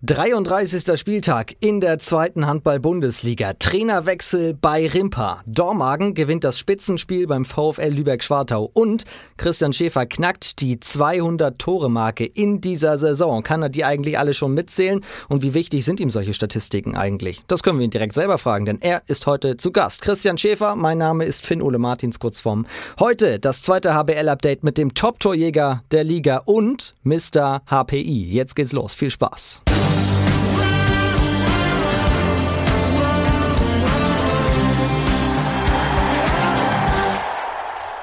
33. Spieltag in der zweiten Handball-Bundesliga. Trainerwechsel bei Rimpa. Dormagen gewinnt das Spitzenspiel beim VfL Lübeck-Schwartau und Christian Schäfer knackt die 200-Tore-Marke in dieser Saison. Kann er die eigentlich alle schon mitzählen? Und wie wichtig sind ihm solche Statistiken eigentlich? Das können wir ihn direkt selber fragen, denn er ist heute zu Gast. Christian Schäfer, mein Name ist Finn-Ole Martins, kurz vorm. Heute das zweite HBL-Update mit dem Top-Torjäger der Liga und Mr. HPI. Jetzt geht's los. Viel Spaß.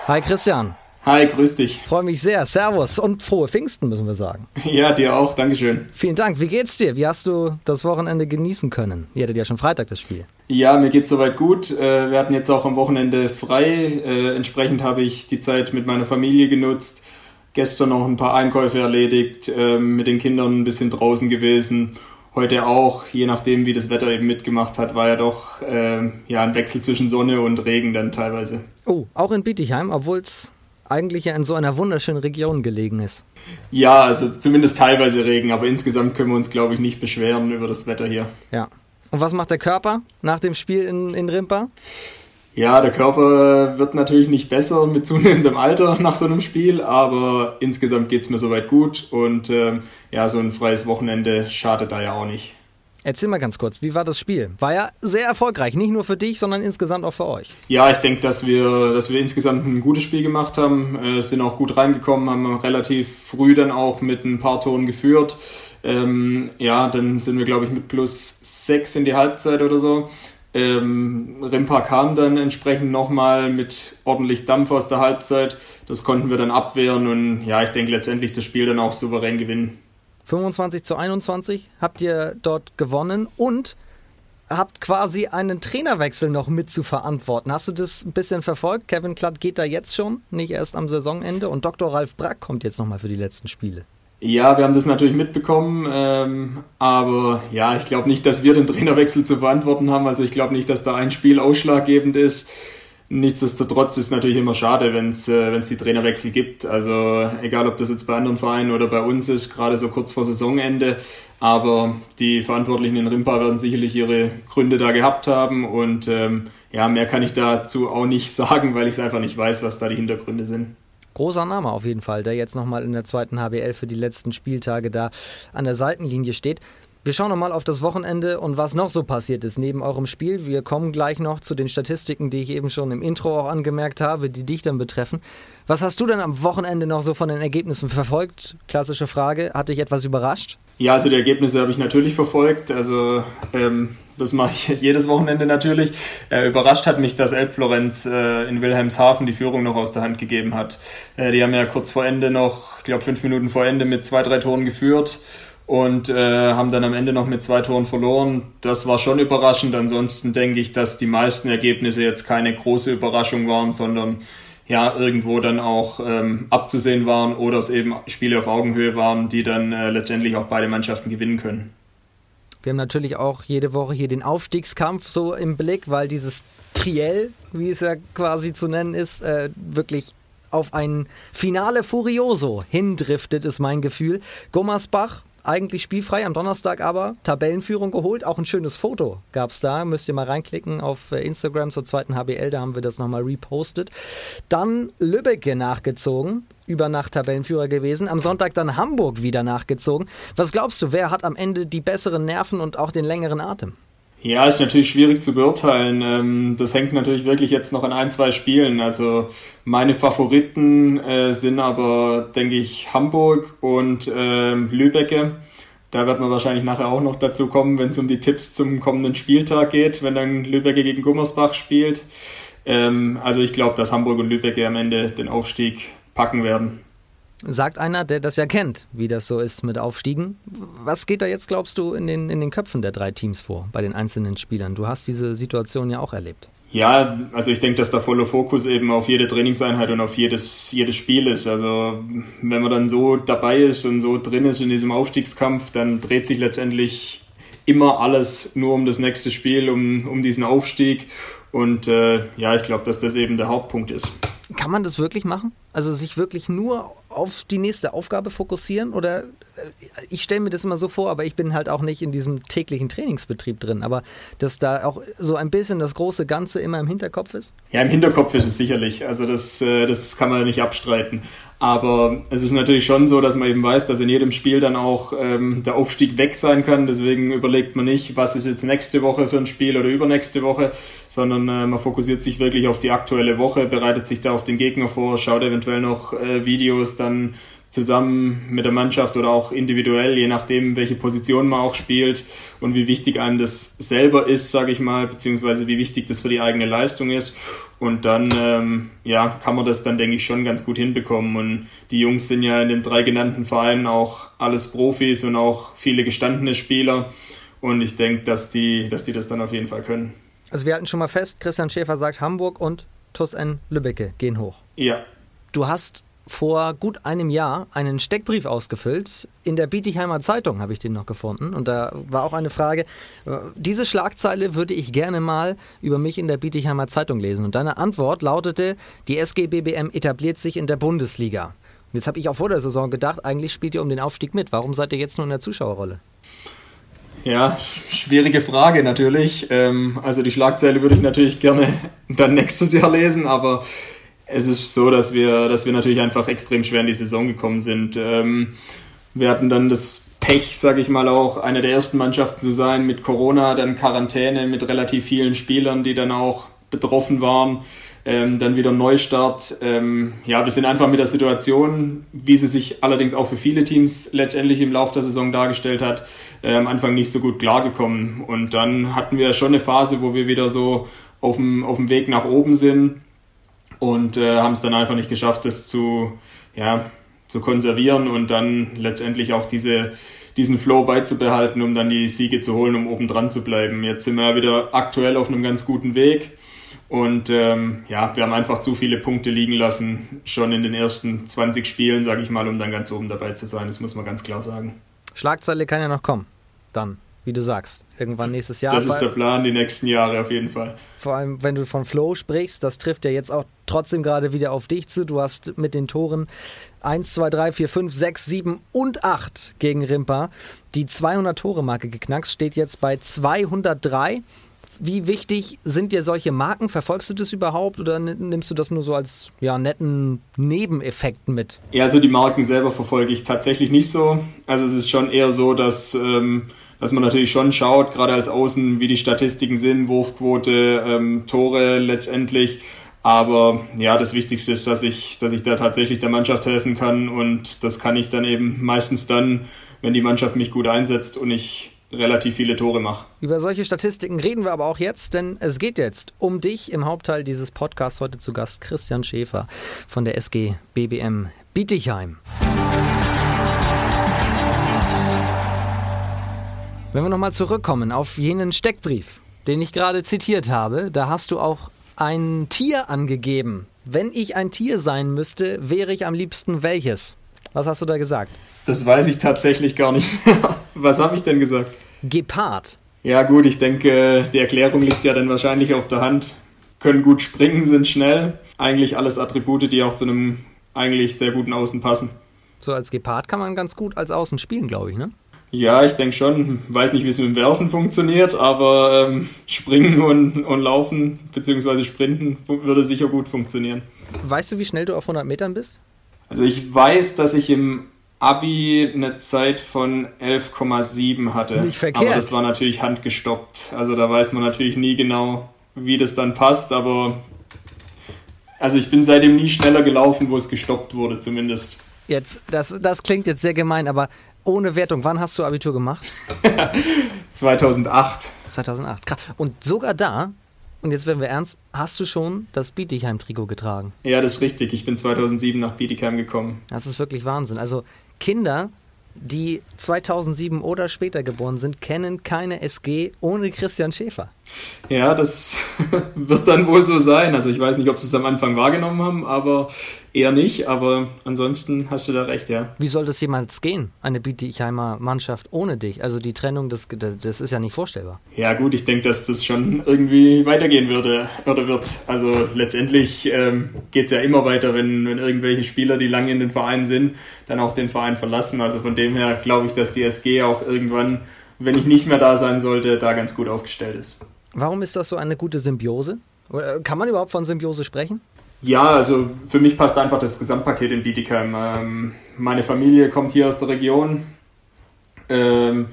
Hi Christian. Hi, grüß dich. Freue mich sehr. Servus und frohe Pfingsten, müssen wir sagen. Ja, dir auch. Dankeschön. Vielen Dank. Wie geht's dir? Wie hast du das Wochenende genießen können? Ihr hattet ja schon Freitag das Spiel. Ja, mir geht's soweit gut. Äh, wir hatten jetzt auch am Wochenende frei. Äh, entsprechend habe ich die Zeit mit meiner Familie genutzt. Gestern noch ein paar Einkäufe erledigt, ähm, mit den Kindern ein bisschen draußen gewesen heute auch, je nachdem wie das Wetter eben mitgemacht hat, war ja doch äh, ja, ein Wechsel zwischen Sonne und Regen dann teilweise. Oh, auch in Bietigheim, obwohl es eigentlich ja in so einer wunderschönen Region gelegen ist. Ja, also zumindest teilweise Regen, aber insgesamt können wir uns, glaube ich, nicht beschweren über das Wetter hier. Ja. Und was macht der Körper nach dem Spiel in, in Rimpa? Ja, der Körper wird natürlich nicht besser mit zunehmendem Alter nach so einem Spiel, aber insgesamt geht es mir soweit gut und ähm, ja, so ein freies Wochenende schadet da ja auch nicht. Erzähl mal ganz kurz, wie war das Spiel? War ja sehr erfolgreich, nicht nur für dich, sondern insgesamt auch für euch. Ja, ich denke, dass wir, dass wir insgesamt ein gutes Spiel gemacht haben, äh, sind auch gut reingekommen, haben relativ früh dann auch mit ein paar Toren geführt. Ähm, ja, dann sind wir, glaube ich, mit plus sechs in die Halbzeit oder so. Ähm, Rimpa kam dann entsprechend nochmal mit ordentlich Dampf aus der Halbzeit. Das konnten wir dann abwehren und ja, ich denke letztendlich das Spiel dann auch souverän gewinnen. 25 zu 21 habt ihr dort gewonnen und habt quasi einen Trainerwechsel noch mit zu verantworten. Hast du das ein bisschen verfolgt? Kevin Klatt geht da jetzt schon, nicht erst am Saisonende und Dr. Ralf Brack kommt jetzt nochmal für die letzten Spiele. Ja, wir haben das natürlich mitbekommen, ähm, aber ja, ich glaube nicht, dass wir den Trainerwechsel zu verantworten haben. Also ich glaube nicht, dass da ein Spiel ausschlaggebend ist. Nichtsdestotrotz ist es natürlich immer schade, wenn es äh, die Trainerwechsel gibt. Also egal, ob das jetzt bei anderen Vereinen oder bei uns ist, gerade so kurz vor Saisonende. Aber die Verantwortlichen in Rimpa werden sicherlich ihre Gründe da gehabt haben. Und ähm, ja, mehr kann ich dazu auch nicht sagen, weil ich es einfach nicht weiß, was da die Hintergründe sind. Großer Name auf jeden Fall, der jetzt nochmal in der zweiten HBL für die letzten Spieltage da an der Seitenlinie steht. Wir schauen nochmal auf das Wochenende und was noch so passiert ist neben eurem Spiel. Wir kommen gleich noch zu den Statistiken, die ich eben schon im Intro auch angemerkt habe, die dich dann betreffen. Was hast du denn am Wochenende noch so von den Ergebnissen verfolgt? Klassische Frage. Hat dich etwas überrascht? Ja, also die Ergebnisse habe ich natürlich verfolgt. Also ähm, das mache ich jedes Wochenende natürlich. Äh, überrascht hat mich, dass Elbflorenz äh, in Wilhelmshaven die Führung noch aus der Hand gegeben hat. Äh, die haben ja kurz vor Ende noch, ich glaube fünf Minuten vor Ende mit zwei, drei Toren geführt und äh, haben dann am Ende noch mit zwei Toren verloren. Das war schon überraschend. Ansonsten denke ich, dass die meisten Ergebnisse jetzt keine große Überraschung waren, sondern ja irgendwo dann auch ähm, abzusehen waren oder es eben Spiele auf Augenhöhe waren, die dann äh, letztendlich auch beide Mannschaften gewinnen können. Wir haben natürlich auch jede Woche hier den Aufstiegskampf so im Blick, weil dieses Triell, wie es ja quasi zu nennen ist, äh, wirklich auf ein Finale Furioso hindriftet, ist mein Gefühl. Gommersbach eigentlich spielfrei am Donnerstag aber Tabellenführung geholt. Auch ein schönes Foto gab es da. Müsst ihr mal reinklicken auf äh, Instagram zur zweiten HBL, da haben wir das nochmal repostet. Dann Lübbecke nachgezogen, über Nacht Tabellenführer gewesen. Am Sonntag dann Hamburg wieder nachgezogen. Was glaubst du, wer hat am Ende die besseren Nerven und auch den längeren Atem? Ja, ist natürlich schwierig zu beurteilen. Ähm, das hängt natürlich wirklich jetzt noch an ein, zwei Spielen. Also meine Favoriten äh, sind aber, denke ich, Hamburg und ähm, Lübecke. Da wird man wahrscheinlich nachher auch noch dazu kommen, wenn es um die Tipps zum kommenden Spieltag geht, wenn dann Lübecke gegen Gummersbach spielt. Ähm, also ich glaube, dass Hamburg und Lübecke am Ende den Aufstieg packen werden. Sagt einer, der das ja kennt, wie das so ist mit Aufstiegen. Was geht da jetzt, glaubst du, in den, in den Köpfen der drei Teams vor, bei den einzelnen Spielern? Du hast diese Situation ja auch erlebt. Ja, also ich denke, dass der volle Fokus eben auf jede Trainingseinheit und auf jedes, jedes Spiel ist. Also wenn man dann so dabei ist und so drin ist in diesem Aufstiegskampf, dann dreht sich letztendlich immer alles nur um das nächste Spiel, um, um diesen Aufstieg. Und äh, ja, ich glaube, dass das eben der Hauptpunkt ist. Kann man das wirklich machen? Also sich wirklich nur auf die nächste Aufgabe fokussieren? Oder ich stelle mir das immer so vor, aber ich bin halt auch nicht in diesem täglichen Trainingsbetrieb drin. Aber dass da auch so ein bisschen das große Ganze immer im Hinterkopf ist? Ja, im Hinterkopf ist es sicherlich. Also das, äh, das kann man nicht abstreiten. Aber es ist natürlich schon so, dass man eben weiß, dass in jedem Spiel dann auch ähm, der Aufstieg weg sein kann. Deswegen überlegt man nicht, was ist jetzt nächste Woche für ein Spiel oder übernächste Woche, sondern äh, man fokussiert sich wirklich auf die aktuelle Woche, bereitet sich da auf den Gegner vor, schaut eventuell noch äh, Videos dann zusammen mit der Mannschaft oder auch individuell, je nachdem, welche Position man auch spielt und wie wichtig einem das selber ist, sage ich mal, beziehungsweise wie wichtig das für die eigene Leistung ist. Und dann ähm, ja, kann man das dann, denke ich, schon ganz gut hinbekommen. Und die Jungs sind ja in den drei genannten Vereinen auch alles Profis und auch viele gestandene Spieler. Und ich denke, dass die, dass die das dann auf jeden Fall können. Also wir halten schon mal fest, Christian Schäfer sagt, Hamburg und TuS N Lübbecke gehen hoch. Ja. Du hast vor gut einem Jahr einen Steckbrief ausgefüllt. In der Bietigheimer Zeitung habe ich den noch gefunden. Und da war auch eine Frage, diese Schlagzeile würde ich gerne mal über mich in der Bietigheimer Zeitung lesen. Und deine Antwort lautete, die SG BBM etabliert sich in der Bundesliga. Und jetzt habe ich auch vor der Saison gedacht, eigentlich spielt ihr um den Aufstieg mit. Warum seid ihr jetzt nur in der Zuschauerrolle? Ja, schwierige Frage natürlich. Ähm, also die Schlagzeile würde ich natürlich gerne dann nächstes Jahr lesen, aber es ist so, dass wir, dass wir natürlich einfach extrem schwer in die Saison gekommen sind. Ähm, wir hatten dann das Pech, sage ich mal auch, eine der ersten Mannschaften zu sein mit Corona, dann Quarantäne mit relativ vielen Spielern, die dann auch betroffen waren. Ähm, dann wieder Neustart. Ähm, ja, wir sind einfach mit der Situation, wie sie sich allerdings auch für viele Teams letztendlich im Laufe der Saison dargestellt hat, äh, am Anfang nicht so gut klargekommen. Und dann hatten wir schon eine Phase, wo wir wieder so auf dem, auf dem Weg nach oben sind und äh, haben es dann einfach nicht geschafft, das zu, ja, zu konservieren und dann letztendlich auch diese, diesen Flow beizubehalten, um dann die Siege zu holen, um oben dran zu bleiben. Jetzt sind wir ja wieder aktuell auf einem ganz guten Weg. Und ähm, ja, wir haben einfach zu viele Punkte liegen lassen, schon in den ersten 20 Spielen, sage ich mal, um dann ganz oben dabei zu sein. Das muss man ganz klar sagen. Schlagzeile kann ja noch kommen. Dann wie du sagst. Irgendwann nächstes Jahr. Das ist der Plan, die nächsten Jahre auf jeden Fall. Vor allem, wenn du von Flow sprichst, das trifft ja jetzt auch trotzdem gerade wieder auf dich zu. Du hast mit den Toren 1, 2, 3, 4, 5, 6, 7 und 8 gegen Rimpa die 200-Tore-Marke geknackst, steht jetzt bei 203. Wie wichtig sind dir solche Marken? Verfolgst du das überhaupt oder nimmst du das nur so als ja, netten Nebeneffekt mit? Ja, also die Marken selber verfolge ich tatsächlich nicht so. Also es ist schon eher so, dass ähm, dass man natürlich schon schaut, gerade als Außen, wie die Statistiken sind, Wurfquote, ähm, Tore letztendlich. Aber ja, das Wichtigste ist, dass ich, dass ich da tatsächlich der Mannschaft helfen kann und das kann ich dann eben meistens dann, wenn die Mannschaft mich gut einsetzt und ich relativ viele Tore mache. Über solche Statistiken reden wir aber auch jetzt, denn es geht jetzt um dich. Im Hauptteil dieses Podcasts heute zu Gast Christian Schäfer von der SG BBM Bietigheim. Wenn wir nochmal zurückkommen auf jenen Steckbrief, den ich gerade zitiert habe, da hast du auch ein Tier angegeben. Wenn ich ein Tier sein müsste, wäre ich am liebsten welches? Was hast du da gesagt? Das weiß ich tatsächlich gar nicht mehr. Was habe ich denn gesagt? Gepard. Ja gut, ich denke, die Erklärung liegt ja dann wahrscheinlich auf der Hand. Können gut springen, sind schnell. Eigentlich alles Attribute, die auch zu einem eigentlich sehr guten Außen passen. So als Gepard kann man ganz gut als Außen spielen, glaube ich, ne? Ja, ich denke schon. Weiß nicht, wie es mit dem Werfen funktioniert, aber ähm, Springen und, und Laufen bzw. Sprinten würde sicher gut funktionieren. Weißt du, wie schnell du auf 100 Metern bist? Also ich weiß, dass ich im Abi eine Zeit von 11,7 hatte. Nicht verkehrt. Aber das war natürlich handgestoppt. Also da weiß man natürlich nie genau, wie das dann passt, aber also ich bin seitdem nie schneller gelaufen, wo es gestoppt wurde, zumindest. Jetzt, das, das klingt jetzt sehr gemein, aber ohne Wertung, wann hast du Abitur gemacht? 2008. 2008. Und sogar da, und jetzt werden wir ernst, hast du schon das Bietigheim-Trikot getragen? Ja, das ist richtig. Ich bin 2007 nach Bietigheim gekommen. Das ist wirklich Wahnsinn. Also Kinder, die 2007 oder später geboren sind, kennen keine SG ohne Christian Schäfer. Ja, das wird dann wohl so sein. Also ich weiß nicht, ob sie es am Anfang wahrgenommen haben, aber eher nicht, aber ansonsten hast du da recht, ja. Wie soll das jemals gehen, eine Bietigheimer Mannschaft ohne dich? Also die Trennung, das, das ist ja nicht vorstellbar. Ja gut, ich denke, dass das schon irgendwie weitergehen würde oder wird. Also letztendlich ähm, geht es ja immer weiter, wenn, wenn irgendwelche Spieler, die lange in den Vereinen sind, dann auch den Verein verlassen. Also von dem her glaube ich, dass die SG auch irgendwann, wenn ich nicht mehr da sein sollte, da ganz gut aufgestellt ist. Warum ist das so eine gute Symbiose? Kann man überhaupt von Symbiose sprechen? Ja, also für mich passt einfach das Gesamtpaket in Bietigheim. Ähm, meine Familie kommt hier aus der Region. Ähm,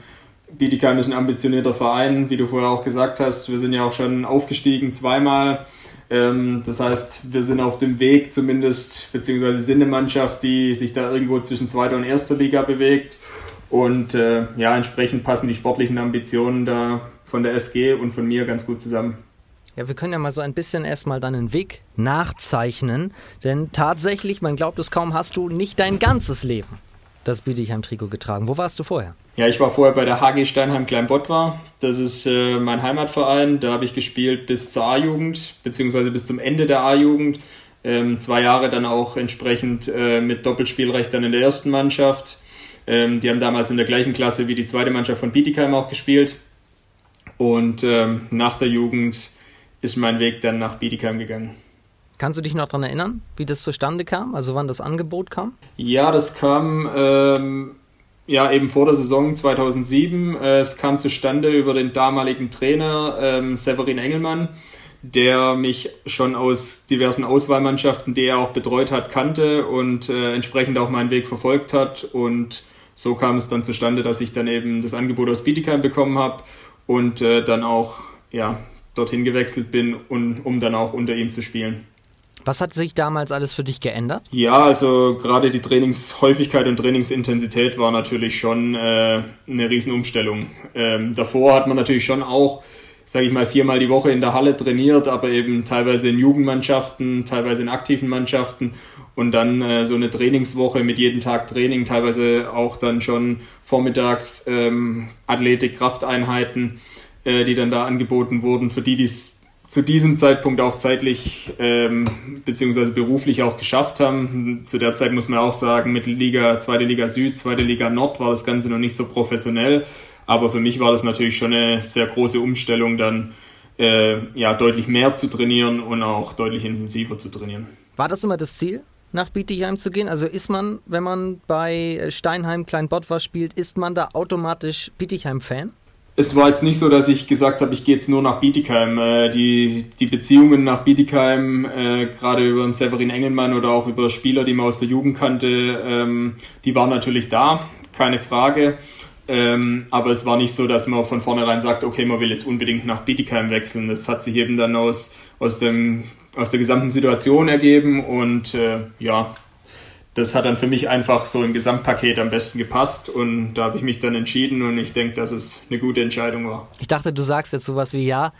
Bietigheim ist ein ambitionierter Verein, wie du vorher auch gesagt hast. Wir sind ja auch schon aufgestiegen zweimal. Ähm, das heißt, wir sind auf dem Weg zumindest, beziehungsweise sind eine Mannschaft, die sich da irgendwo zwischen zweiter und erster Liga bewegt. Und äh, ja, entsprechend passen die sportlichen Ambitionen da von der SG und von mir ganz gut zusammen. Ja, wir können ja mal so ein bisschen erstmal deinen Weg nachzeichnen, denn tatsächlich, man glaubt es kaum, hast du nicht dein ganzes Leben das Bietigheim-Trikot getragen. Wo warst du vorher? Ja, ich war vorher bei der HG Steinheim Kleinbottwar. Das ist äh, mein Heimatverein. Da habe ich gespielt bis zur A-Jugend, beziehungsweise bis zum Ende der A-Jugend. Ähm, zwei Jahre dann auch entsprechend äh, mit Doppelspielrecht dann in der ersten Mannschaft. Ähm, die haben damals in der gleichen Klasse wie die zweite Mannschaft von Bietigheim auch gespielt. Und ähm, nach der Jugend ist mein Weg dann nach Bietigheim gegangen. Kannst du dich noch daran erinnern, wie das zustande kam? Also wann das Angebot kam? Ja, das kam ähm, ja eben vor der Saison 2007. Äh, es kam zustande über den damaligen Trainer ähm, Severin Engelmann, der mich schon aus diversen Auswahlmannschaften, die er auch betreut hat, kannte und äh, entsprechend auch meinen Weg verfolgt hat. Und so kam es dann zustande, dass ich dann eben das Angebot aus Bietigheim bekommen habe und äh, dann auch ja, dorthin gewechselt bin, und, um dann auch unter ihm zu spielen. Was hat sich damals alles für dich geändert? Ja, also gerade die Trainingshäufigkeit und Trainingsintensität war natürlich schon äh, eine Riesenumstellung. Ähm, davor hat man natürlich schon auch, sage ich mal, viermal die Woche in der Halle trainiert, aber eben teilweise in Jugendmannschaften, teilweise in aktiven Mannschaften und dann äh, so eine Trainingswoche mit jedem Tag Training, teilweise auch dann schon vormittags ähm, Athletik, Krafteinheiten äh, die dann da angeboten wurden, für die, die es zu diesem Zeitpunkt auch zeitlich ähm, beziehungsweise beruflich auch geschafft haben. Zu der Zeit muss man auch sagen, mit Liga, zweite Liga Süd, zweite Liga Nord war das Ganze noch nicht so professionell. Aber für mich war das natürlich schon eine sehr große Umstellung, dann äh, ja deutlich mehr zu trainieren und auch deutlich intensiver zu trainieren. War das immer das Ziel? Nach Bietigheim zu gehen? Also ist man, wenn man bei Steinheim Kleinbottwar spielt, ist man da automatisch Bietigheim-Fan? es war jetzt nicht so, dass ich gesagt habe, ich gehe jetzt nur nach Bietigheim. Äh, die, die Beziehungen nach Bietigheim, äh, gerade über Severin Engelmann oder auch über Spieler, die man aus der Jugend kannte, ähm, die waren natürlich da, keine Frage. Ähm, aber es war nicht so, dass man von vornherein sagt, okay, man will jetzt unbedingt nach Bietigheim wechseln. Das hat sich eben dann aus, aus, dem, aus der gesamten Situation ergeben und äh, ja, das hat dann für mich einfach so im Gesamtpaket am besten gepasst und da habe ich mich dann entschieden und ich denke, dass es eine gute Entscheidung war. Ich dachte, du sagst jetzt sowas wie ja.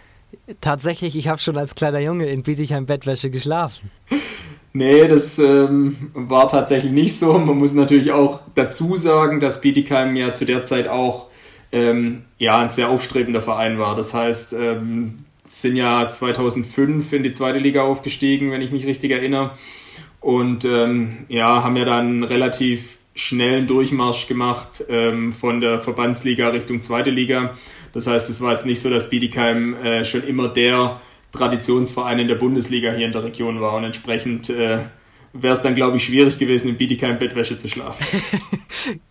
Tatsächlich, ich habe schon als kleiner Junge in Bietigheim Bettwäsche geschlafen. Nee, das ähm, war tatsächlich nicht so. Man muss natürlich auch dazu sagen, dass Bietigheim ja zu der Zeit auch ähm, ja, ein sehr aufstrebender Verein war. Das heißt, ähm, sind ja 2005 in die zweite Liga aufgestiegen, wenn ich mich richtig erinnere und ähm, ja, haben ja dann relativ schnellen Durchmarsch gemacht ähm, von der Verbandsliga Richtung zweite Liga. Das heißt, es war jetzt nicht so, dass Bietigheim äh, schon immer der Traditionsverein in der Bundesliga hier in der Region war und entsprechend äh, wäre es dann, glaube ich, schwierig gewesen, in Bietigheim Bettwäsche zu schlafen.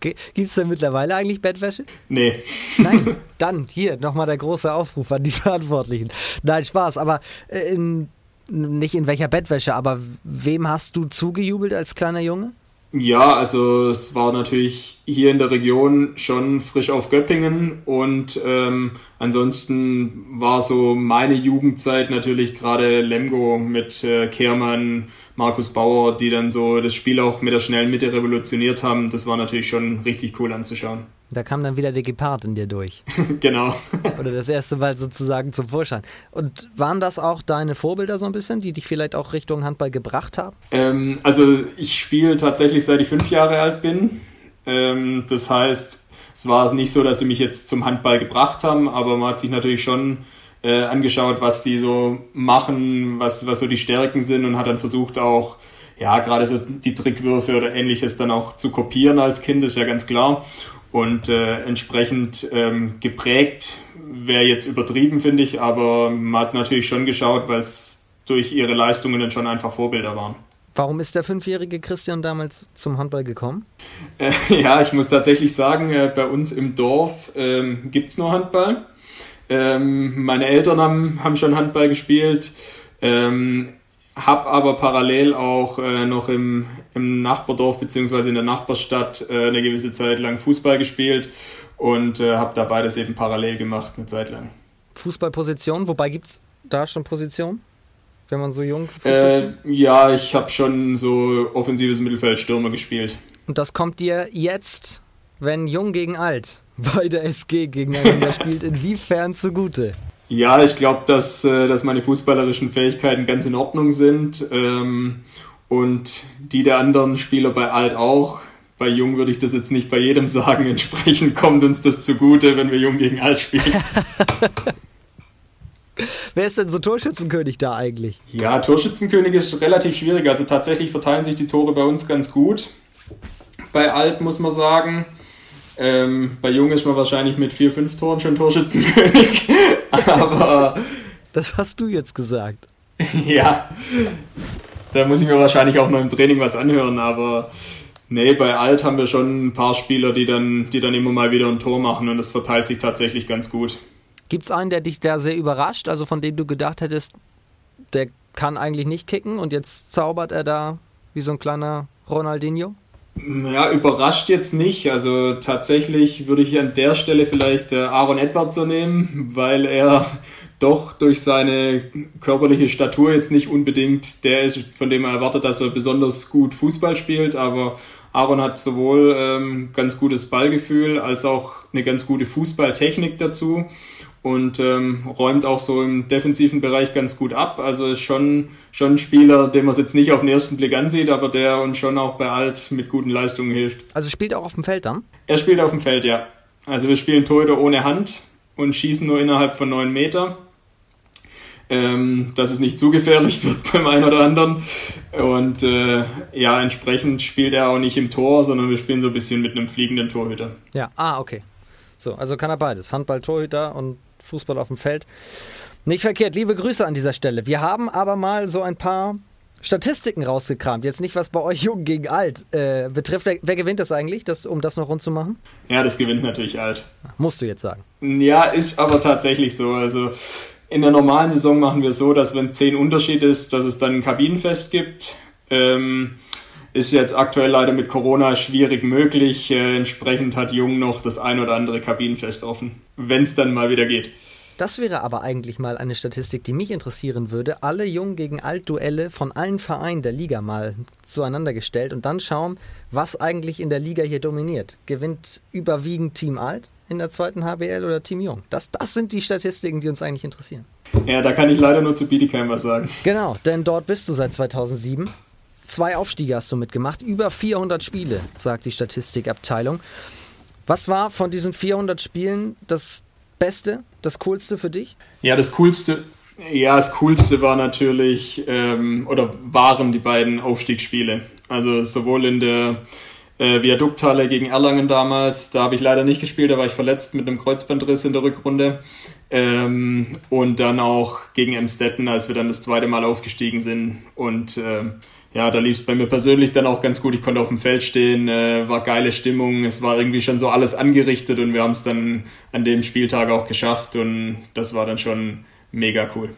Gibt es denn mittlerweile eigentlich Bettwäsche? Nee. Nein, dann hier nochmal der große Aufruf an die Verantwortlichen. Nein, Spaß, aber äh, in nicht in welcher Bettwäsche, aber wem hast du zugejubelt als kleiner Junge? Ja, also es war natürlich hier in der Region schon frisch auf Göppingen und ähm, ansonsten war so meine Jugendzeit natürlich gerade Lemgo mit äh, Kehrmann, Markus Bauer, die dann so das Spiel auch mit der schnellen Mitte revolutioniert haben. Das war natürlich schon richtig cool anzuschauen. Da kam dann wieder der Gepard in dir durch. genau. Oder das erste Mal sozusagen zum Vorschein. Und waren das auch deine Vorbilder so ein bisschen, die dich vielleicht auch Richtung Handball gebracht haben? Ähm, also ich spiele tatsächlich seit ich fünf Jahre alt bin. Ähm, das heißt, es war nicht so, dass sie mich jetzt zum Handball gebracht haben, aber man hat sich natürlich schon äh, angeschaut, was die so machen, was, was so die Stärken sind und hat dann versucht auch ja, gerade so die Trickwürfe oder ähnliches dann auch zu kopieren als Kind, ist ja ganz klar. Und äh, entsprechend ähm, geprägt wäre jetzt übertrieben, finde ich, aber man hat natürlich schon geschaut, weil es durch ihre Leistungen dann schon einfach Vorbilder waren. Warum ist der fünfjährige Christian damals zum Handball gekommen? Äh, ja, ich muss tatsächlich sagen, äh, bei uns im Dorf ähm, gibt es nur Handball. Ähm, meine Eltern haben, haben schon Handball gespielt, ähm, habe aber parallel auch äh, noch im, im Nachbardorf bzw. in der Nachbarstadt äh, eine gewisse Zeit lang Fußball gespielt und äh, habe da beides eben parallel gemacht eine Zeit lang. Fußballposition, wobei gibt es da schon Positionen? wenn man so jung äh, Ja, ich habe schon so offensives Mittelfeld Stürmer gespielt. Und das kommt dir jetzt, wenn Jung gegen Alt bei der SG gegeneinander spielt, inwiefern zugute? Ja, ich glaube, dass, äh, dass meine fußballerischen Fähigkeiten ganz in Ordnung sind ähm, und die der anderen Spieler bei Alt auch. Bei Jung würde ich das jetzt nicht bei jedem sagen. Entsprechend kommt uns das zugute, wenn wir Jung gegen Alt spielen. Wer ist denn so Torschützenkönig da eigentlich? Ja, Torschützenkönig ist relativ schwierig. Also tatsächlich verteilen sich die Tore bei uns ganz gut. Bei Alt muss man sagen. Ähm, bei Jung ist man wahrscheinlich mit vier, fünf Toren schon Torschützenkönig. Aber. Das hast du jetzt gesagt. ja. Da muss ich mir wahrscheinlich auch noch im Training was anhören, aber. Nee, bei Alt haben wir schon ein paar Spieler, die dann, die dann immer mal wieder ein Tor machen und das verteilt sich tatsächlich ganz gut. Gibt es einen, der dich da sehr überrascht, also von dem du gedacht hättest, der kann eigentlich nicht kicken und jetzt zaubert er da wie so ein kleiner Ronaldinho? Ja, überrascht jetzt nicht. Also tatsächlich würde ich an der Stelle vielleicht äh, Aaron Edwards so nehmen, weil er doch durch seine körperliche Statur jetzt nicht unbedingt der ist, von dem er erwartet, dass er besonders gut Fußball spielt. Aber Aaron hat sowohl ähm, ganz gutes Ballgefühl als auch eine ganz gute Fußballtechnik dazu und ähm, räumt auch so im defensiven Bereich ganz gut ab. Also ist schon, schon ein Spieler, den man es jetzt nicht auf den ersten Blick ansieht, aber der uns schon auch bei Alt mit guten Leistungen hilft. Also spielt er auch auf dem Feld dann? Er spielt auf dem Feld, ja. Also wir spielen Torhüter ohne Hand und schießen nur innerhalb von neun Meter. Ähm, dass es nicht zu gefährlich wird beim einen oder anderen. Und äh, ja, entsprechend spielt er auch nicht im Tor, sondern wir spielen so ein bisschen mit einem fliegenden Torhüter. Ja, ah, okay. So, also kann er beides. Handball, Torhüter und Fußball auf dem Feld. Nicht verkehrt, liebe Grüße an dieser Stelle. Wir haben aber mal so ein paar Statistiken rausgekramt. Jetzt nicht, was bei euch Jung gegen Alt äh, betrifft. Wer, wer, gewinnt das eigentlich, das, um das noch rund zu machen? Ja, das gewinnt natürlich Alt. Musst du jetzt sagen. Ja, ist aber tatsächlich so. Also in der normalen Saison machen wir es so, dass wenn zehn Unterschied ist, dass es dann ein Kabinenfest gibt. Ähm, ist jetzt aktuell leider mit Corona schwierig möglich. Äh, entsprechend hat Jung noch das ein oder andere Kabinenfest offen, wenn es dann mal wieder geht. Das wäre aber eigentlich mal eine Statistik, die mich interessieren würde. Alle Jung gegen Alt-Duelle von allen Vereinen der Liga mal zueinander gestellt und dann schauen, was eigentlich in der Liga hier dominiert. Gewinnt überwiegend Team Alt in der zweiten HBL oder Team Jung? Das, das sind die Statistiken, die uns eigentlich interessieren. Ja, da kann ich leider nur zu Bietigheim was sagen. Genau, denn dort bist du seit 2007 Zwei Aufstiege hast du mitgemacht, über 400 Spiele, sagt die Statistikabteilung. Was war von diesen 400 Spielen das Beste, das Coolste für dich? Ja, das Coolste, ja, das Coolste war natürlich ähm, oder waren die beiden Aufstiegsspiele. Also sowohl in der äh, Viadukthalle gegen Erlangen damals, da habe ich leider nicht gespielt, da war ich verletzt mit einem Kreuzbandriss in der Rückrunde. Ähm, und dann auch gegen Emstetten, als wir dann das zweite Mal aufgestiegen sind. Und äh, ja, da lief es bei mir persönlich dann auch ganz gut. Ich konnte auf dem Feld stehen, äh, war geile Stimmung, es war irgendwie schon so alles angerichtet und wir haben es dann an dem Spieltag auch geschafft und das war dann schon mega cool.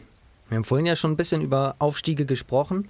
Wir haben vorhin ja schon ein bisschen über Aufstiege gesprochen,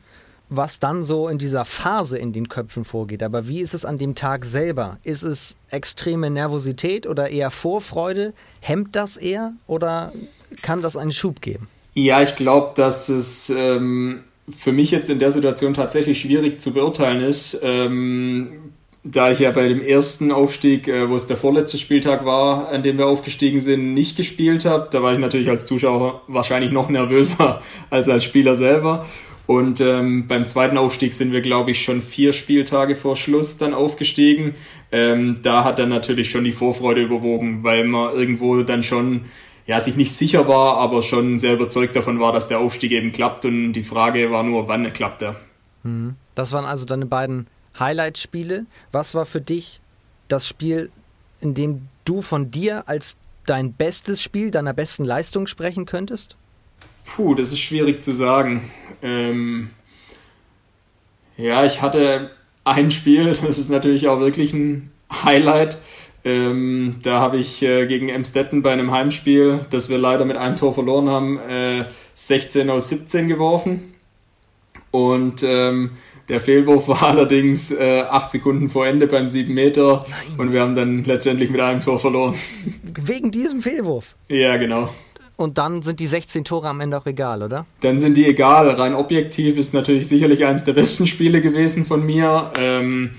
was dann so in dieser Phase in den Köpfen vorgeht. Aber wie ist es an dem Tag selber? Ist es extreme Nervosität oder eher Vorfreude? Hemmt das eher oder kann das einen Schub geben? Ja, ich glaube, dass es ähm, für mich jetzt in der Situation tatsächlich schwierig zu beurteilen ist, ähm, da ich ja bei dem ersten Aufstieg, äh, wo es der vorletzte Spieltag war, an dem wir aufgestiegen sind, nicht gespielt habe. Da war ich natürlich als Zuschauer wahrscheinlich noch nervöser als als Spieler selber. Und ähm, beim zweiten Aufstieg sind wir, glaube ich, schon vier Spieltage vor Schluss dann aufgestiegen. Ähm, da hat dann natürlich schon die Vorfreude überwogen, weil man irgendwo dann schon ja, sich nicht sicher war, aber schon sehr überzeugt davon war, dass der Aufstieg eben klappt und die Frage war nur, wann klappt er. Mhm. Das waren also deine beiden Highlight-Spiele. Was war für dich das Spiel, in dem du von dir als dein bestes Spiel, deiner besten Leistung sprechen könntest? Puh, das ist schwierig zu sagen. Ähm, ja, ich hatte ein Spiel, das ist natürlich auch wirklich ein Highlight. Ähm, da habe ich äh, gegen Emstetten bei einem Heimspiel, das wir leider mit einem Tor verloren haben, äh, 16 aus 17 geworfen. Und ähm, der Fehlwurf war allerdings äh, acht Sekunden vor Ende beim 7 Meter Nein. und wir haben dann letztendlich mit einem Tor verloren. Wegen diesem Fehlwurf? Ja, genau. Und dann sind die 16 Tore am Ende auch egal, oder? Dann sind die egal. Rein objektiv ist natürlich sicherlich eines der besten Spiele gewesen von mir. Ähm,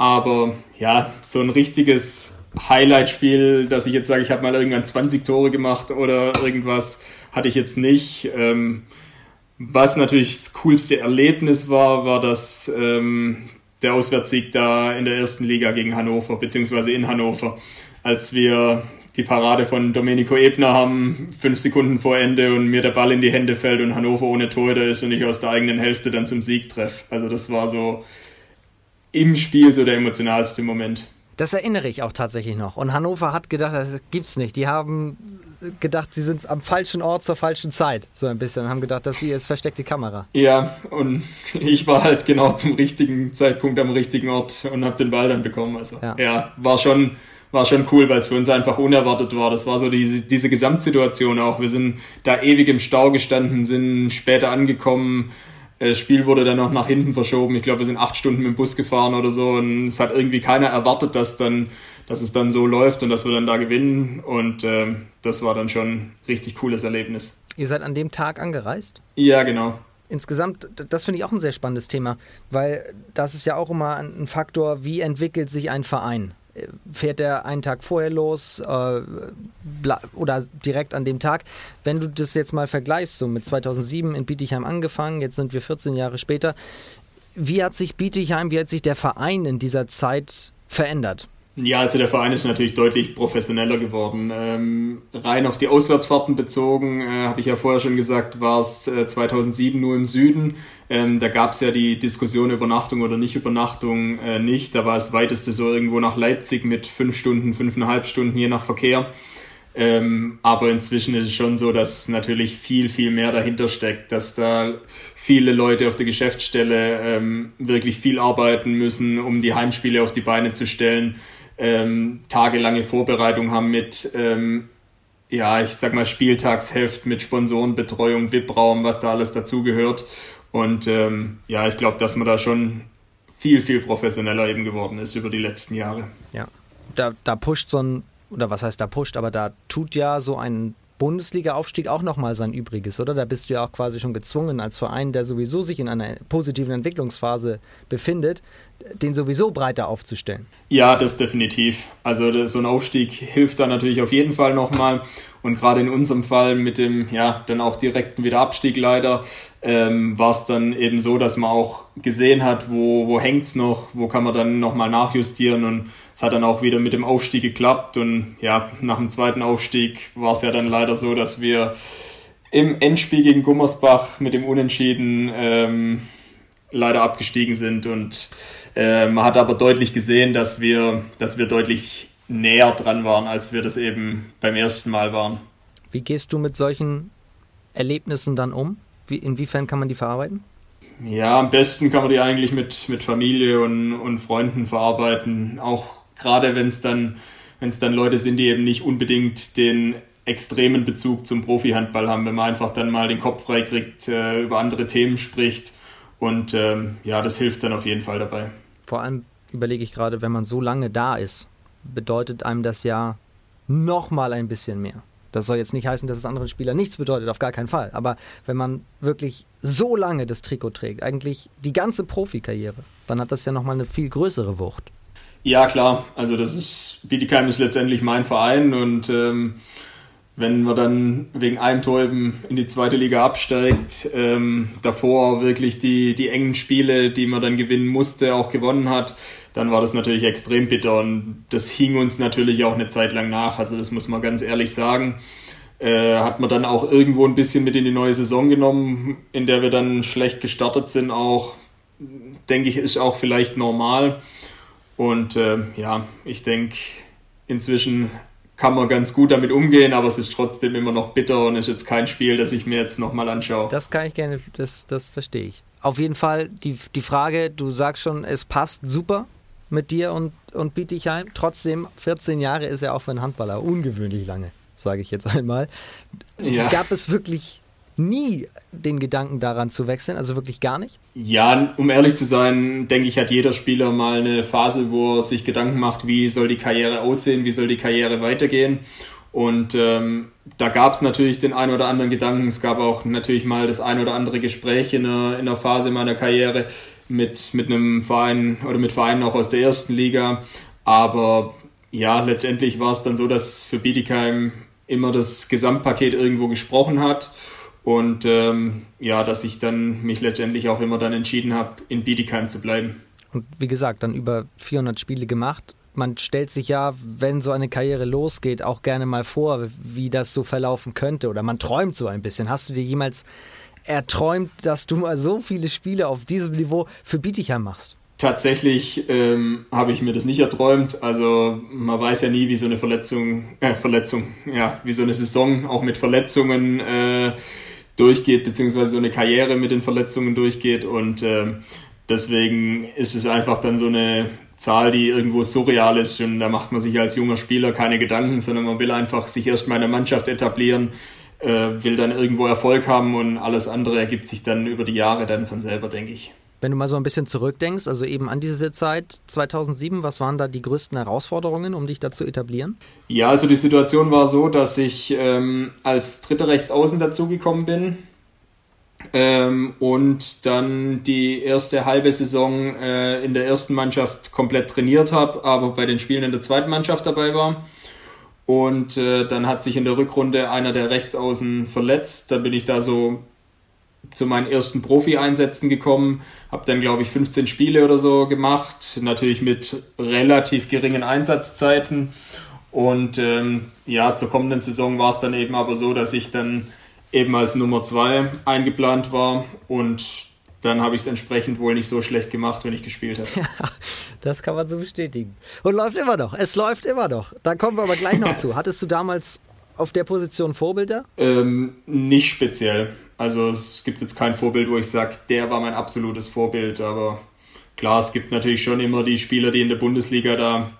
aber ja, so ein richtiges Highlight-Spiel, dass ich jetzt sage, ich habe mal irgendwann 20 Tore gemacht oder irgendwas, hatte ich jetzt nicht. Ähm, was natürlich das coolste Erlebnis war, war das ähm, der Auswärtssieg da in der ersten Liga gegen Hannover, beziehungsweise in Hannover, als wir die Parade von Domenico Ebner haben, fünf Sekunden vor Ende und mir der Ball in die Hände fällt und Hannover ohne Torhüter ist und ich aus der eigenen Hälfte dann zum Sieg treffe. Also das war so im Spiel so der emotionalste Moment. Das erinnere ich auch tatsächlich noch. Und Hannover hat gedacht, das gibt's nicht. Die haben gedacht, sie sind am falschen Ort zur falschen Zeit. So ein bisschen. Haben gedacht, dass sie ist versteckte Kamera. Ja, und ich war halt genau zum richtigen Zeitpunkt am richtigen Ort und habe den Ball dann bekommen. Also ja, ja war schon war schon cool, weil es für uns einfach unerwartet war. Das war so diese, diese Gesamtsituation auch. Wir sind da ewig im Stau gestanden, sind später angekommen. Das Spiel wurde dann noch nach hinten verschoben. Ich glaube, wir sind acht Stunden mit dem Bus gefahren oder so und es hat irgendwie keiner erwartet, dass dann, dass es dann so läuft und dass wir dann da gewinnen. Und äh, das war dann schon ein richtig cooles Erlebnis. Ihr seid an dem Tag angereist? Ja, genau insgesamt, das finde ich auch ein sehr spannendes Thema, weil das ist ja auch immer ein Faktor, wie entwickelt sich ein Verein fährt er einen Tag vorher los äh, oder direkt an dem Tag. Wenn du das jetzt mal vergleichst, so mit 2007 in Bietigheim angefangen, jetzt sind wir 14 Jahre später. Wie hat sich Bietigheim, wie hat sich der Verein in dieser Zeit verändert? Ja, also der Verein ist natürlich deutlich professioneller geworden. Ähm, rein auf die Auswärtsfahrten bezogen, äh, habe ich ja vorher schon gesagt, war es äh, 2007 nur im Süden. Ähm, da gab es ja die Diskussion Übernachtung oder nicht Übernachtung äh, nicht. Da war es weiteste so irgendwo nach Leipzig mit fünf Stunden, fünfeinhalb Stunden je nach Verkehr. Ähm, aber inzwischen ist es schon so, dass natürlich viel, viel mehr dahinter steckt, dass da viele Leute auf der Geschäftsstelle ähm, wirklich viel arbeiten müssen, um die Heimspiele auf die Beine zu stellen ähm, tagelange Vorbereitung haben mit, ähm, ja, ich sag mal, Spieltagsheft, mit Sponsorenbetreuung, VIP-Raum, was da alles dazugehört. Und ähm, ja, ich glaube, dass man da schon viel, viel professioneller eben geworden ist über die letzten Jahre. Ja, da, da pusht so ein, oder was heißt da pusht, aber da tut ja so ein Bundesliga-Aufstieg auch nochmal sein Übriges, oder? Da bist du ja auch quasi schon gezwungen, als Verein, der sowieso sich in einer positiven Entwicklungsphase befindet, den sowieso breiter aufzustellen. Ja, das definitiv. Also so ein Aufstieg hilft da natürlich auf jeden Fall nochmal. Und gerade in unserem Fall mit dem, ja, dann auch direkten Wiederabstieg leider, ähm, war es dann eben so, dass man auch gesehen hat, wo, wo es noch, wo kann man dann nochmal nachjustieren und es hat dann auch wieder mit dem Aufstieg geklappt und ja, nach dem zweiten Aufstieg war es ja dann leider so, dass wir im Endspiel gegen Gummersbach mit dem Unentschieden ähm, leider abgestiegen sind und äh, man hat aber deutlich gesehen, dass wir, dass wir deutlich näher dran waren, als wir das eben beim ersten Mal waren. Wie gehst du mit solchen Erlebnissen dann um? Wie, inwiefern kann man die verarbeiten? Ja, am besten kann man die eigentlich mit, mit Familie und, und Freunden verarbeiten. Auch gerade wenn es dann, wenn es dann Leute sind, die eben nicht unbedingt den extremen Bezug zum Profihandball haben, wenn man einfach dann mal den Kopf frei kriegt, äh, über andere Themen spricht. Und ähm, ja, das hilft dann auf jeden Fall dabei. Vor allem überlege ich gerade, wenn man so lange da ist, bedeutet einem das ja noch mal ein bisschen mehr. Das soll jetzt nicht heißen, dass es anderen Spielern nichts bedeutet, auf gar keinen Fall. Aber wenn man wirklich so lange das Trikot trägt, eigentlich die ganze Profikarriere, dann hat das ja nochmal eine viel größere Wucht. Ja, klar. Also das ist, Bietigheim ist letztendlich mein Verein und ähm, wenn man dann wegen einem Tor in die zweite Liga absteigt, ähm, davor wirklich die, die engen Spiele, die man dann gewinnen musste, auch gewonnen hat, dann war das natürlich extrem bitter und das hing uns natürlich auch eine Zeit lang nach. Also das muss man ganz ehrlich sagen. Äh, hat man dann auch irgendwo ein bisschen mit in die neue Saison genommen, in der wir dann schlecht gestartet sind, auch denke ich, ist auch vielleicht normal. Und äh, ja, ich denke, inzwischen kann man ganz gut damit umgehen, aber es ist trotzdem immer noch bitter und ist jetzt kein Spiel, das ich mir jetzt nochmal anschaue. Das kann ich gerne, das, das verstehe ich. Auf jeden Fall die, die Frage, du sagst schon, es passt super mit dir und, und Bietigheim. Trotzdem, 14 Jahre ist ja auch für einen Handballer ungewöhnlich lange, sage ich jetzt einmal. Ja. Gab es wirklich nie den Gedanken daran zu wechseln, also wirklich gar nicht? Ja, um ehrlich zu sein, denke ich, hat jeder Spieler mal eine Phase, wo er sich Gedanken macht, wie soll die Karriere aussehen, wie soll die Karriere weitergehen. Und ähm, da gab es natürlich den einen oder anderen Gedanken. Es gab auch natürlich mal das ein oder andere Gespräch in einer, in einer Phase meiner Karriere mit, mit einem Verein oder mit Vereinen auch aus der ersten Liga. Aber ja, letztendlich war es dann so, dass für Bietigheim immer das Gesamtpaket irgendwo gesprochen hat. Und ähm, ja, dass ich dann mich letztendlich auch immer dann entschieden habe, in Bietigheim zu bleiben. Und wie gesagt, dann über 400 Spiele gemacht. Man stellt sich ja, wenn so eine Karriere losgeht, auch gerne mal vor, wie das so verlaufen könnte. Oder man träumt so ein bisschen. Hast du dir jemals erträumt, dass du mal so viele Spiele auf diesem Niveau für Bietigheim machst? Tatsächlich ähm, habe ich mir das nicht erträumt. Also man weiß ja nie, wie so eine Verletzung, äh, Verletzung, ja, wie so eine Saison auch mit Verletzungen äh, durchgeht, beziehungsweise so eine Karriere mit den Verletzungen durchgeht. Und äh, deswegen ist es einfach dann so eine Zahl, die irgendwo surreal ist. Und da macht man sich als junger Spieler keine Gedanken, sondern man will einfach sich erstmal in der Mannschaft etablieren, äh, will dann irgendwo Erfolg haben und alles andere ergibt sich dann über die Jahre dann von selber, denke ich. Wenn du mal so ein bisschen zurückdenkst, also eben an diese Zeit 2007, was waren da die größten Herausforderungen, um dich da zu etablieren? Ja, also die Situation war so, dass ich ähm, als dritter Rechtsaußen dazugekommen bin ähm, und dann die erste halbe Saison äh, in der ersten Mannschaft komplett trainiert habe, aber bei den Spielen in der zweiten Mannschaft dabei war. Und äh, dann hat sich in der Rückrunde einer der Rechtsaußen verletzt. Da bin ich da so zu meinen ersten Profi-Einsätzen gekommen, habe dann, glaube ich, 15 Spiele oder so gemacht, natürlich mit relativ geringen Einsatzzeiten. Und ähm, ja, zur kommenden Saison war es dann eben aber so, dass ich dann eben als Nummer zwei eingeplant war und dann habe ich es entsprechend wohl nicht so schlecht gemacht, wenn ich gespielt habe. Ja, das kann man so bestätigen. Und läuft immer noch. Es läuft immer noch. Da kommen wir aber gleich noch zu. Hattest du damals auf der Position Vorbilder? Ähm, nicht speziell. Also es gibt jetzt kein Vorbild, wo ich sage, der war mein absolutes Vorbild. Aber klar, es gibt natürlich schon immer die Spieler, die in der Bundesliga da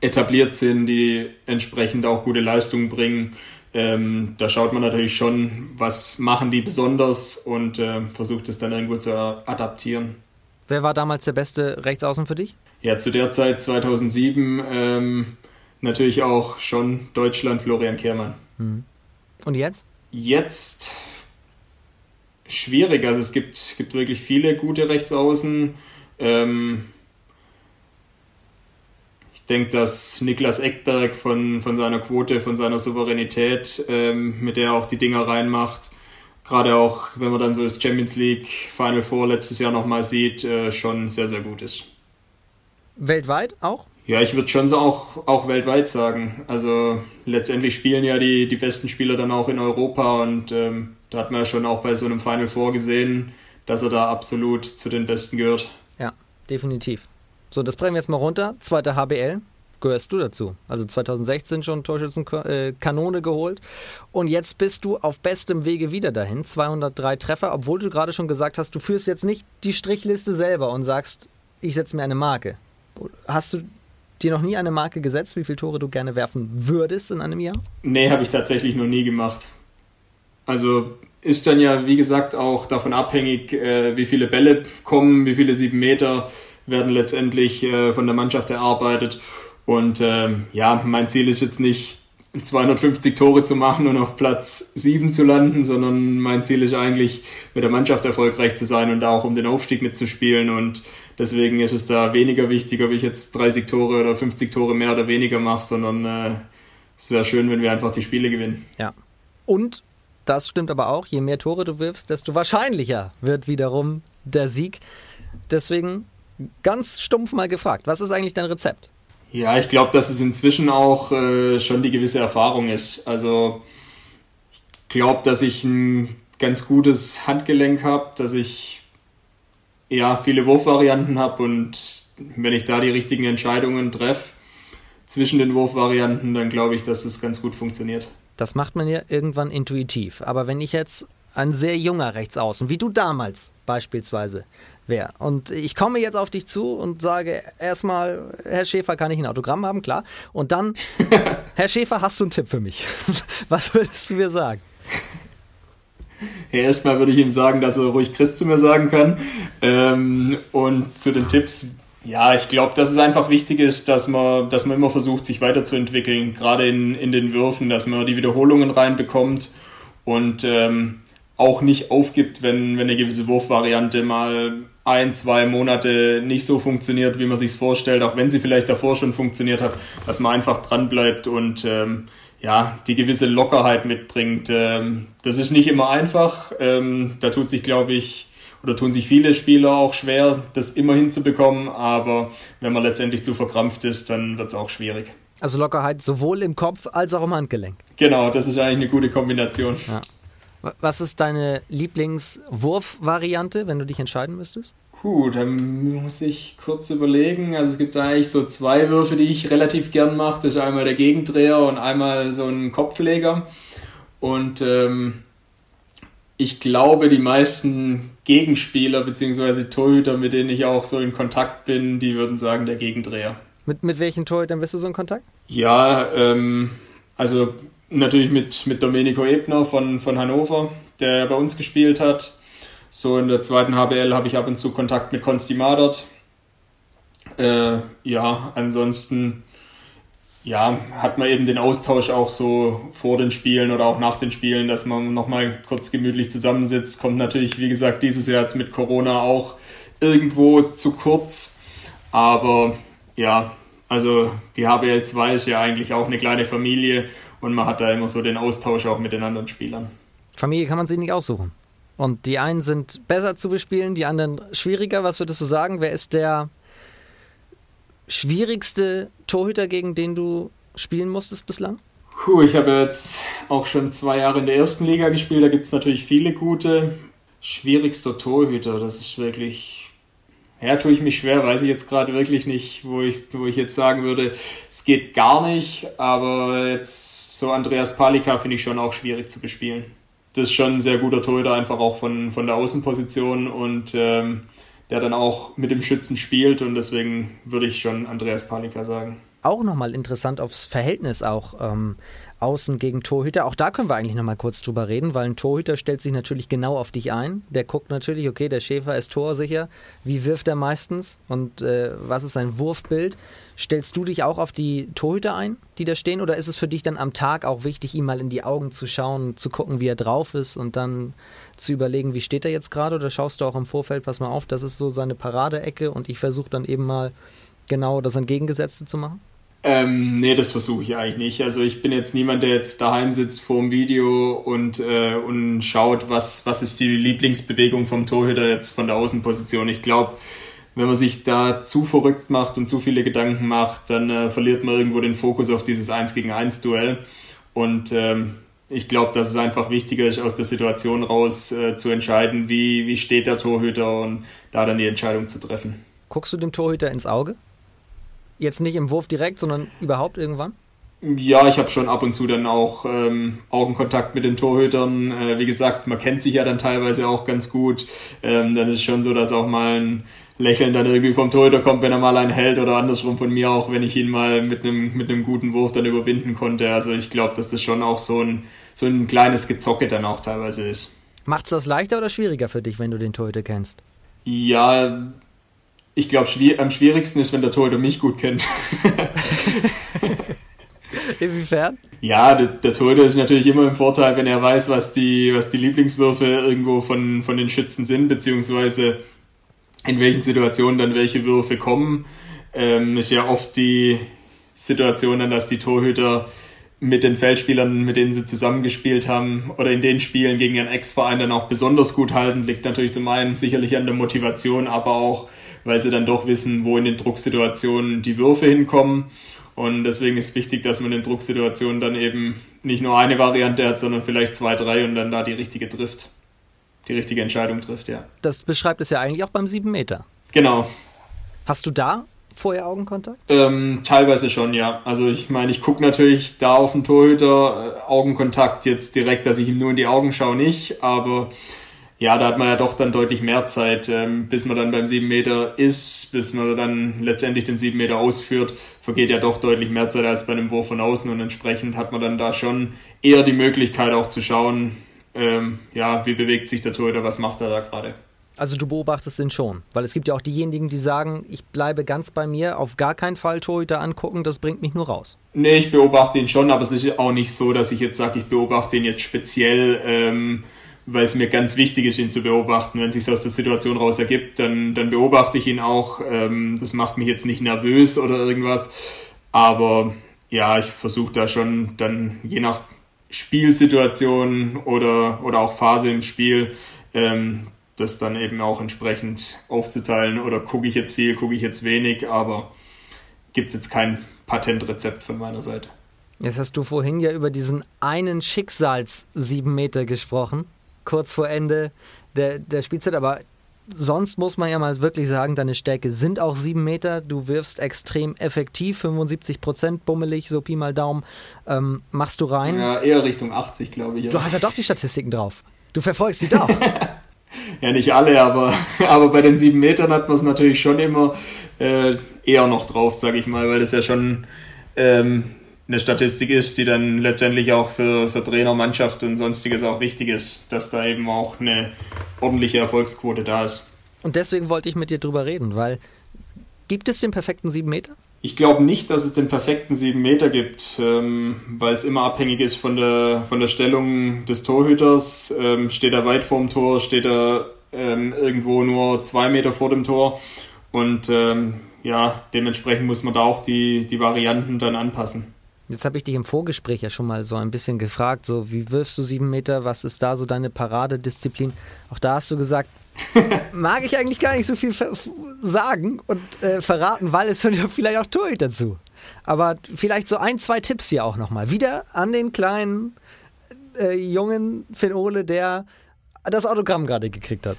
etabliert sind, die entsprechend auch gute Leistungen bringen. Ähm, da schaut man natürlich schon, was machen die besonders und äh, versucht es dann irgendwo zu adaptieren. Wer war damals der beste Rechtsaußen für dich? Ja, zu der Zeit 2007 ähm, natürlich auch schon Deutschland Florian Kehrmann. Hm. Und jetzt? Jetzt schwierig. Also es gibt, gibt wirklich viele gute Rechtsaußen. Ähm, denke, dass Niklas Eckberg von, von seiner Quote, von seiner Souveränität, ähm, mit der er auch die Dinger reinmacht, gerade auch, wenn man dann so das Champions League Final Four letztes Jahr nochmal sieht, äh, schon sehr, sehr gut ist. Weltweit auch? Ja, ich würde schon so auch, auch weltweit sagen. Also letztendlich spielen ja die, die besten Spieler dann auch in Europa und ähm, da hat man ja schon auch bei so einem Final Four gesehen, dass er da absolut zu den Besten gehört. Ja, definitiv. So, das bringen wir jetzt mal runter. Zweite HBL. Gehörst du dazu? Also 2016 schon Torschützenkanone geholt. Und jetzt bist du auf bestem Wege wieder dahin. 203 Treffer, obwohl du gerade schon gesagt hast, du führst jetzt nicht die Strichliste selber und sagst, ich setze mir eine Marke. Hast du dir noch nie eine Marke gesetzt, wie viele Tore du gerne werfen würdest in einem Jahr? Nee, habe ich tatsächlich noch nie gemacht. Also ist dann ja, wie gesagt, auch davon abhängig, äh, wie viele Bälle kommen, wie viele sieben Meter werden letztendlich äh, von der Mannschaft erarbeitet. Und ähm, ja, mein Ziel ist jetzt nicht 250 Tore zu machen und auf Platz 7 zu landen, sondern mein Ziel ist eigentlich, mit der Mannschaft erfolgreich zu sein und auch um den Aufstieg mitzuspielen. Und deswegen ist es da weniger wichtig, ob ich jetzt 30 Tore oder 50 Tore mehr oder weniger mache, sondern äh, es wäre schön, wenn wir einfach die Spiele gewinnen. Ja. Und das stimmt aber auch, je mehr Tore du wirfst, desto wahrscheinlicher wird wiederum der Sieg. Deswegen ganz stumpf mal gefragt, was ist eigentlich dein Rezept? Ja, ich glaube, dass es inzwischen auch äh, schon die gewisse Erfahrung ist. Also ich glaube, dass ich ein ganz gutes Handgelenk habe, dass ich ja, viele Wurfvarianten habe und wenn ich da die richtigen Entscheidungen treffe zwischen den Wurfvarianten, dann glaube ich, dass es ganz gut funktioniert. Das macht man ja irgendwann intuitiv. Aber wenn ich jetzt ein sehr junger Rechtsaußen, wie du damals beispielsweise wäre, und ich komme jetzt auf dich zu und sage erstmal, Herr Schäfer, kann ich ein Autogramm haben? Klar. Und dann, Herr Schäfer, hast du einen Tipp für mich? Was würdest du mir sagen? Ja, erstmal würde ich ihm sagen, dass er ruhig Chris zu mir sagen kann. Ähm, und zu den Tipps, ja, ich glaube, dass es einfach wichtig ist, dass man, dass man immer versucht, sich weiterzuentwickeln, gerade in, in den Würfen, dass man die Wiederholungen reinbekommt und ähm, auch nicht aufgibt, wenn, wenn eine gewisse Wurfvariante mal ein, zwei Monate nicht so funktioniert, wie man sich vorstellt, auch wenn sie vielleicht davor schon funktioniert hat, dass man einfach dran bleibt und ähm, ja, die gewisse Lockerheit mitbringt. Ähm, das ist nicht immer einfach. Ähm, da tut sich, glaube ich, oder tun sich viele Spieler auch schwer, das immer hinzubekommen. Aber wenn man letztendlich zu verkrampft ist, dann wird es auch schwierig. Also Lockerheit sowohl im Kopf als auch im Handgelenk. Genau, das ist eigentlich eine gute Kombination. Ja. Was ist deine Lieblingswurfvariante, wenn du dich entscheiden müsstest? Puh, dann muss ich kurz überlegen. Also es gibt eigentlich so zwei Würfe, die ich relativ gern mache. Das ist einmal der Gegendreher und einmal so ein Kopfleger. Und ähm, ich glaube, die meisten Gegenspieler bzw. Torhüter, mit denen ich auch so in Kontakt bin, die würden sagen, der Gegendreher. Mit, mit welchen Torhütern bist du so in Kontakt? Ja, ähm, also natürlich mit, mit Domenico Ebner von, von Hannover, der bei uns gespielt hat. So in der zweiten HBL habe ich ab und zu Kontakt mit Konsti Madert. Äh, ja, ansonsten ja, hat man eben den Austausch auch so vor den Spielen oder auch nach den Spielen, dass man nochmal kurz gemütlich zusammensitzt. Kommt natürlich, wie gesagt, dieses Jahr jetzt mit Corona auch irgendwo zu kurz. Aber ja, also die HBL 2 ist ja eigentlich auch eine kleine Familie und man hat da immer so den Austausch auch mit den anderen Spielern. Familie kann man sich nicht aussuchen. Und die einen sind besser zu bespielen, die anderen schwieriger. Was würdest du sagen? Wer ist der schwierigste Torhüter, gegen den du spielen musstest bislang? Puh, ich habe jetzt auch schon zwei Jahre in der ersten Liga gespielt. Da gibt es natürlich viele gute. Schwierigster Torhüter, das ist wirklich. Ja, tue ich mich schwer, weiß ich jetzt gerade wirklich nicht, wo ich, wo ich jetzt sagen würde, es geht gar nicht. Aber jetzt so Andreas Palika finde ich schon auch schwierig zu bespielen das ist schon ein sehr guter Torhüter, einfach auch von, von der Außenposition und ähm, der dann auch mit dem Schützen spielt und deswegen würde ich schon Andreas Palika sagen. Auch nochmal interessant aufs Verhältnis auch. Ähm, Außen gegen Torhüter. Auch da können wir eigentlich nochmal kurz drüber reden, weil ein Torhüter stellt sich natürlich genau auf dich ein. Der guckt natürlich, okay, der Schäfer ist torsicher. Wie wirft er meistens und äh, was ist sein Wurfbild? Stellst du dich auch auf die Torhüter ein, die da stehen, oder ist es für dich dann am Tag auch wichtig, ihm mal in die Augen zu schauen, zu gucken, wie er drauf ist und dann zu überlegen, wie steht er jetzt gerade? Oder schaust du auch im Vorfeld, pass mal auf, das ist so seine Paradeecke und ich versuche dann eben mal genau das Entgegengesetzte zu machen? Ähm, nee, das versuche ich eigentlich nicht. Also ich bin jetzt niemand, der jetzt daheim sitzt vor dem Video und, äh, und schaut, was, was ist die Lieblingsbewegung vom Torhüter jetzt von der Außenposition. Ich glaube, wenn man sich da zu verrückt macht und zu viele Gedanken macht, dann äh, verliert man irgendwo den Fokus auf dieses 1 gegen 1 Duell. Und ähm, ich glaube, dass es einfach wichtiger ist, aus der Situation raus äh, zu entscheiden, wie, wie steht der Torhüter und da dann die Entscheidung zu treffen. Guckst du dem Torhüter ins Auge? Jetzt nicht im Wurf direkt, sondern überhaupt irgendwann? Ja, ich habe schon ab und zu dann auch ähm, Augenkontakt mit den Torhütern. Äh, wie gesagt, man kennt sich ja dann teilweise auch ganz gut. Ähm, dann ist es schon so, dass auch mal ein Lächeln dann irgendwie vom Torhüter kommt, wenn er mal einen hält oder andersrum von mir auch, wenn ich ihn mal mit einem mit einem guten Wurf dann überwinden konnte. Also ich glaube, dass das schon auch so ein so ein kleines Gezocke dann auch teilweise ist. Macht es das leichter oder schwieriger für dich, wenn du den Torhüter kennst? Ja, ich glaube, schwier am schwierigsten ist, wenn der Torhüter mich gut kennt. Inwiefern? Ja, der, der Torhüter ist natürlich immer im Vorteil, wenn er weiß, was die, was die Lieblingswürfe irgendwo von, von den Schützen sind, beziehungsweise in welchen Situationen dann welche Würfe kommen. Ähm, ist ja oft die Situation dann, dass die Torhüter mit den Feldspielern, mit denen sie zusammengespielt haben oder in den Spielen gegen ihren Ex-Verein dann auch besonders gut halten. Liegt natürlich zum einen sicherlich an der Motivation, aber auch, weil sie dann doch wissen, wo in den Drucksituationen die Würfe hinkommen. Und deswegen ist wichtig, dass man in Drucksituationen dann eben nicht nur eine Variante hat, sondern vielleicht zwei, drei und dann da die richtige trifft. die richtige Entscheidung trifft, ja. Das beschreibt es ja eigentlich auch beim 7 Meter. Genau. Hast du da vorher Augenkontakt? Ähm, teilweise schon, ja. Also ich meine, ich gucke natürlich da auf den Torhüter, äh, Augenkontakt jetzt direkt, dass ich ihm nur in die Augen schaue, nicht, aber ja, da hat man ja doch dann deutlich mehr Zeit, ähm, bis man dann beim 7 Meter ist, bis man dann letztendlich den 7 Meter ausführt, vergeht ja doch deutlich mehr Zeit als bei einem Wurf von außen und entsprechend hat man dann da schon eher die Möglichkeit auch zu schauen, ähm, ja, wie bewegt sich der Torhüter, was macht er da gerade. Also du beobachtest ihn schon, weil es gibt ja auch diejenigen, die sagen, ich bleibe ganz bei mir, auf gar keinen Fall Torhüter angucken, das bringt mich nur raus. Nee, ich beobachte ihn schon, aber es ist auch nicht so, dass ich jetzt sage, ich beobachte ihn jetzt speziell, ähm, weil es mir ganz wichtig ist, ihn zu beobachten. Wenn es sich aus der Situation raus ergibt, dann, dann beobachte ich ihn auch. Ähm, das macht mich jetzt nicht nervös oder irgendwas, aber ja, ich versuche da schon dann je nach Spielsituation oder, oder auch Phase im Spiel ähm, das dann eben auch entsprechend aufzuteilen oder gucke ich jetzt viel, gucke ich jetzt wenig, aber gibt es jetzt kein Patentrezept von meiner Seite. Jetzt hast du vorhin ja über diesen einen Schicksals-7 Meter gesprochen, kurz vor Ende der, der Spielzeit, aber sonst muss man ja mal wirklich sagen, deine Stärke sind auch 7 Meter. Du wirfst extrem effektiv, 75 Prozent bummelig, so Pi mal Daumen. Ähm, machst du rein? Ja, eher Richtung 80, glaube ich. Du hast ja doch die Statistiken drauf. Du verfolgst die doch. ja nicht alle, aber, aber bei den sieben Metern hat man es natürlich schon immer äh, eher noch drauf, sage ich mal, weil das ja schon ähm, eine Statistik ist, die dann letztendlich auch für, für Trainer, Mannschaft und sonstiges auch wichtig ist, dass da eben auch eine ordentliche Erfolgsquote da ist. Und deswegen wollte ich mit dir drüber reden, weil gibt es den perfekten sieben Meter? Ich glaube nicht, dass es den perfekten 7 Meter gibt, ähm, weil es immer abhängig ist von der, von der Stellung des Torhüters. Ähm, steht er weit vorm Tor, steht er ähm, irgendwo nur zwei Meter vor dem Tor. Und ähm, ja, dementsprechend muss man da auch die, die Varianten dann anpassen. Jetzt habe ich dich im Vorgespräch ja schon mal so ein bisschen gefragt, so wie wirfst du sieben Meter, was ist da so deine Paradedisziplin? Auch da hast du gesagt, mag ich eigentlich gar nicht so viel sagen und äh, verraten, weil es ja vielleicht auch Torhüter dazu. Aber vielleicht so ein, zwei Tipps hier auch nochmal. Wieder an den kleinen äh, jungen Finn Ole, der das Autogramm gerade gekriegt hat.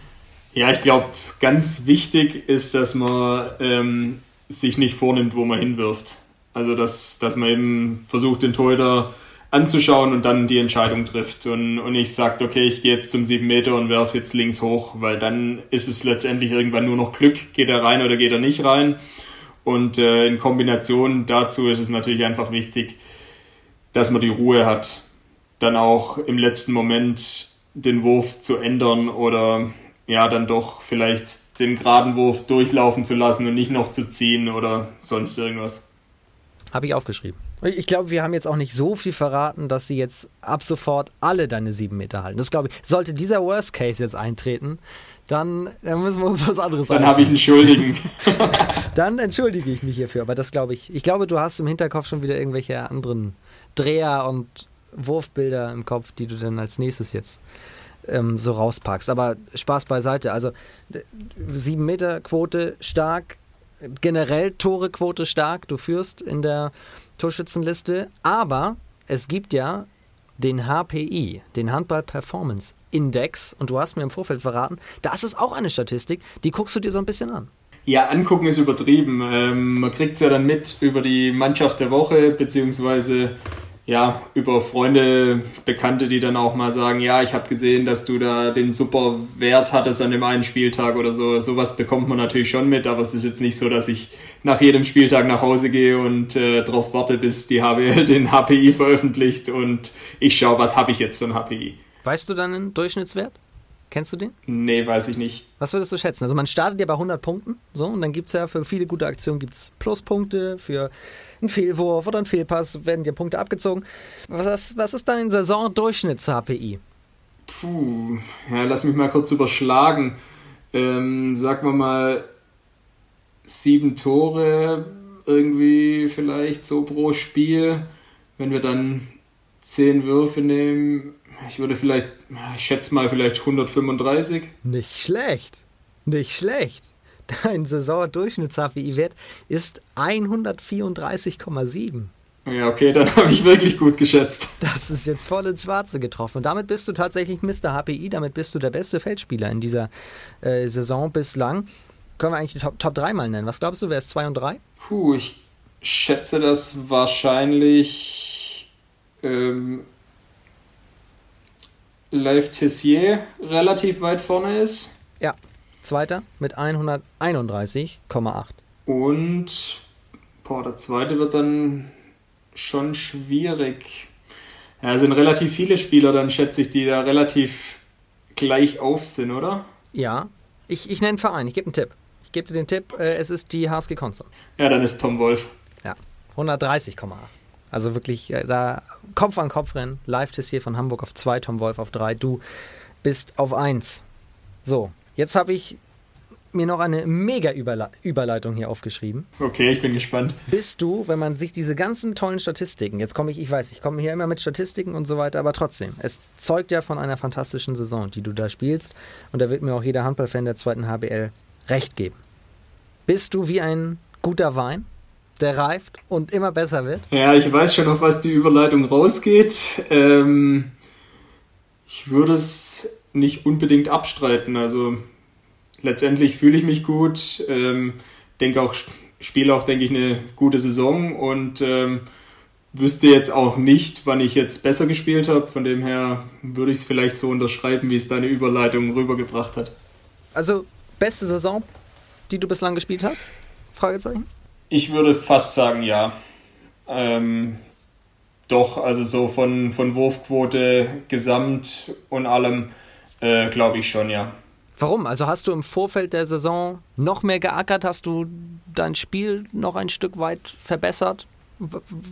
Ja, ich glaube, ganz wichtig ist, dass man ähm, sich nicht vornimmt, wo man hinwirft. Also, dass, dass man eben versucht, den Torhüter anzuschauen und dann die Entscheidung trifft und, und nicht sagt, okay, ich gehe jetzt zum 7 Meter und werfe jetzt links hoch, weil dann ist es letztendlich irgendwann nur noch Glück, geht er rein oder geht er nicht rein. Und äh, in Kombination dazu ist es natürlich einfach wichtig, dass man die Ruhe hat, dann auch im letzten Moment den Wurf zu ändern oder ja, dann doch vielleicht den geraden Wurf durchlaufen zu lassen und nicht noch zu ziehen oder sonst irgendwas. Habe ich aufgeschrieben. Ich glaube, wir haben jetzt auch nicht so viel verraten, dass sie jetzt ab sofort alle deine sieben Meter halten. Das glaube ich. Sollte dieser Worst Case jetzt eintreten, dann, dann müssen wir uns was anderes sagen. Dann habe ich einen Schuldigen. dann entschuldige ich mich hierfür. Aber das glaube ich. Ich glaube, du hast im Hinterkopf schon wieder irgendwelche anderen Dreher und Wurfbilder im Kopf, die du dann als nächstes jetzt ähm, so rauspackst. Aber Spaß beiseite. Also sieben Meter Quote stark, generell Tore-Quote stark. Du führst in der Torschützenliste, aber es gibt ja den HPI, den Handball Performance Index, und du hast mir im Vorfeld verraten, das ist auch eine Statistik, die guckst du dir so ein bisschen an. Ja, angucken ist übertrieben. Ähm, man kriegt es ja dann mit über die Mannschaft der Woche, beziehungsweise ja, über Freunde, Bekannte, die dann auch mal sagen, ja, ich habe gesehen, dass du da den super Wert hattest an dem einen Spieltag oder so. Sowas bekommt man natürlich schon mit, aber es ist jetzt nicht so, dass ich nach jedem Spieltag nach Hause gehe und äh, darauf warte, bis die HBL den HPI veröffentlicht und ich schaue, was habe ich jetzt für ein HPI. Weißt du dann einen Durchschnittswert? Kennst du den? Nee, weiß ich nicht. Was würdest du schätzen? Also man startet ja bei 100 Punkten, so, und dann gibt es ja für viele gute Aktionen gibt's Pluspunkte, für einen Fehlwurf oder einen Fehlpass werden dir Punkte abgezogen. Was, was ist dein Saisondurchschnitts-HPI? Puh, ja, lass mich mal kurz überschlagen. Ähm, sagen wir mal sieben Tore irgendwie vielleicht so pro Spiel. Wenn wir dann zehn Würfe nehmen, ich würde vielleicht, ich schätze mal vielleicht 135. Nicht schlecht. Nicht schlecht. Dein Saisondurchschnitts-HPI-Wert ist 134,7. Ja, okay, dann habe ich wirklich gut geschätzt. Das ist jetzt voll ins Schwarze getroffen. Und damit bist du tatsächlich Mr. HPI, damit bist du der beste Feldspieler in dieser äh, Saison bislang. Können wir eigentlich die Top, Top 3 mal nennen? Was glaubst du, wer ist 2 und 3? Puh, ich schätze, dass wahrscheinlich ähm, Live Tessier relativ weit vorne ist. Ja, zweiter mit 131,8. Und boah, der zweite wird dann schon schwierig. Ja, es sind relativ viele Spieler, dann schätze ich, die da relativ gleich auf sind, oder? Ja, ich, ich nenne einen Verein, ich gebe einen Tipp. Ich gebe dir den Tipp, äh, es ist die HSG Konstanz. Ja, dann ist Tom Wolf. Ja, 130,8. Also wirklich äh, da Kopf an Kopf rennen. Live-Test hier von Hamburg auf 2, Tom Wolf auf 3. Du bist auf 1. So, jetzt habe ich mir noch eine mega Überle Überleitung hier aufgeschrieben. Okay, ich bin gespannt. Bist du, wenn man sich diese ganzen tollen Statistiken, jetzt komme ich, ich weiß, ich komme hier immer mit Statistiken und so weiter, aber trotzdem, es zeugt ja von einer fantastischen Saison, die du da spielst und da wird mir auch jeder Handballfan der zweiten HBL recht geben. Bist du wie ein guter Wein, der reift und immer besser wird? Ja, ich weiß schon, auf was die Überleitung rausgeht. Ähm, ich würde es nicht unbedingt abstreiten. Also letztendlich fühle ich mich gut, ähm, denke auch, spiele auch, denke ich, eine gute Saison und ähm, wüsste jetzt auch nicht, wann ich jetzt besser gespielt habe. Von dem her würde ich es vielleicht so unterschreiben, wie es deine Überleitung rübergebracht hat. Also beste Saison, die du bislang gespielt hast? Fragezeichen. Ich würde fast sagen, ja. Ähm, doch, also so von, von Wurfquote gesamt und allem äh, glaube ich schon, ja. Warum? Also hast du im Vorfeld der Saison noch mehr geackert? Hast du dein Spiel noch ein Stück weit verbessert?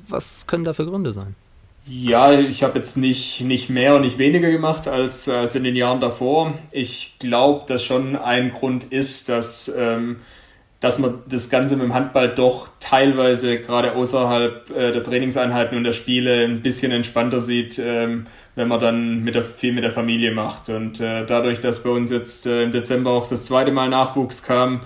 Was können da für Gründe sein? Ja, ich habe jetzt nicht, nicht mehr und nicht weniger gemacht als, als in den Jahren davor. Ich glaube, dass schon ein Grund ist, dass, ähm, dass man das Ganze mit dem Handball doch teilweise gerade außerhalb äh, der Trainingseinheiten und der Spiele ein bisschen entspannter sieht. Ähm, wenn man dann mit der, viel mit der Familie macht. Und äh, dadurch, dass bei uns jetzt äh, im Dezember auch das zweite Mal Nachwuchs kam,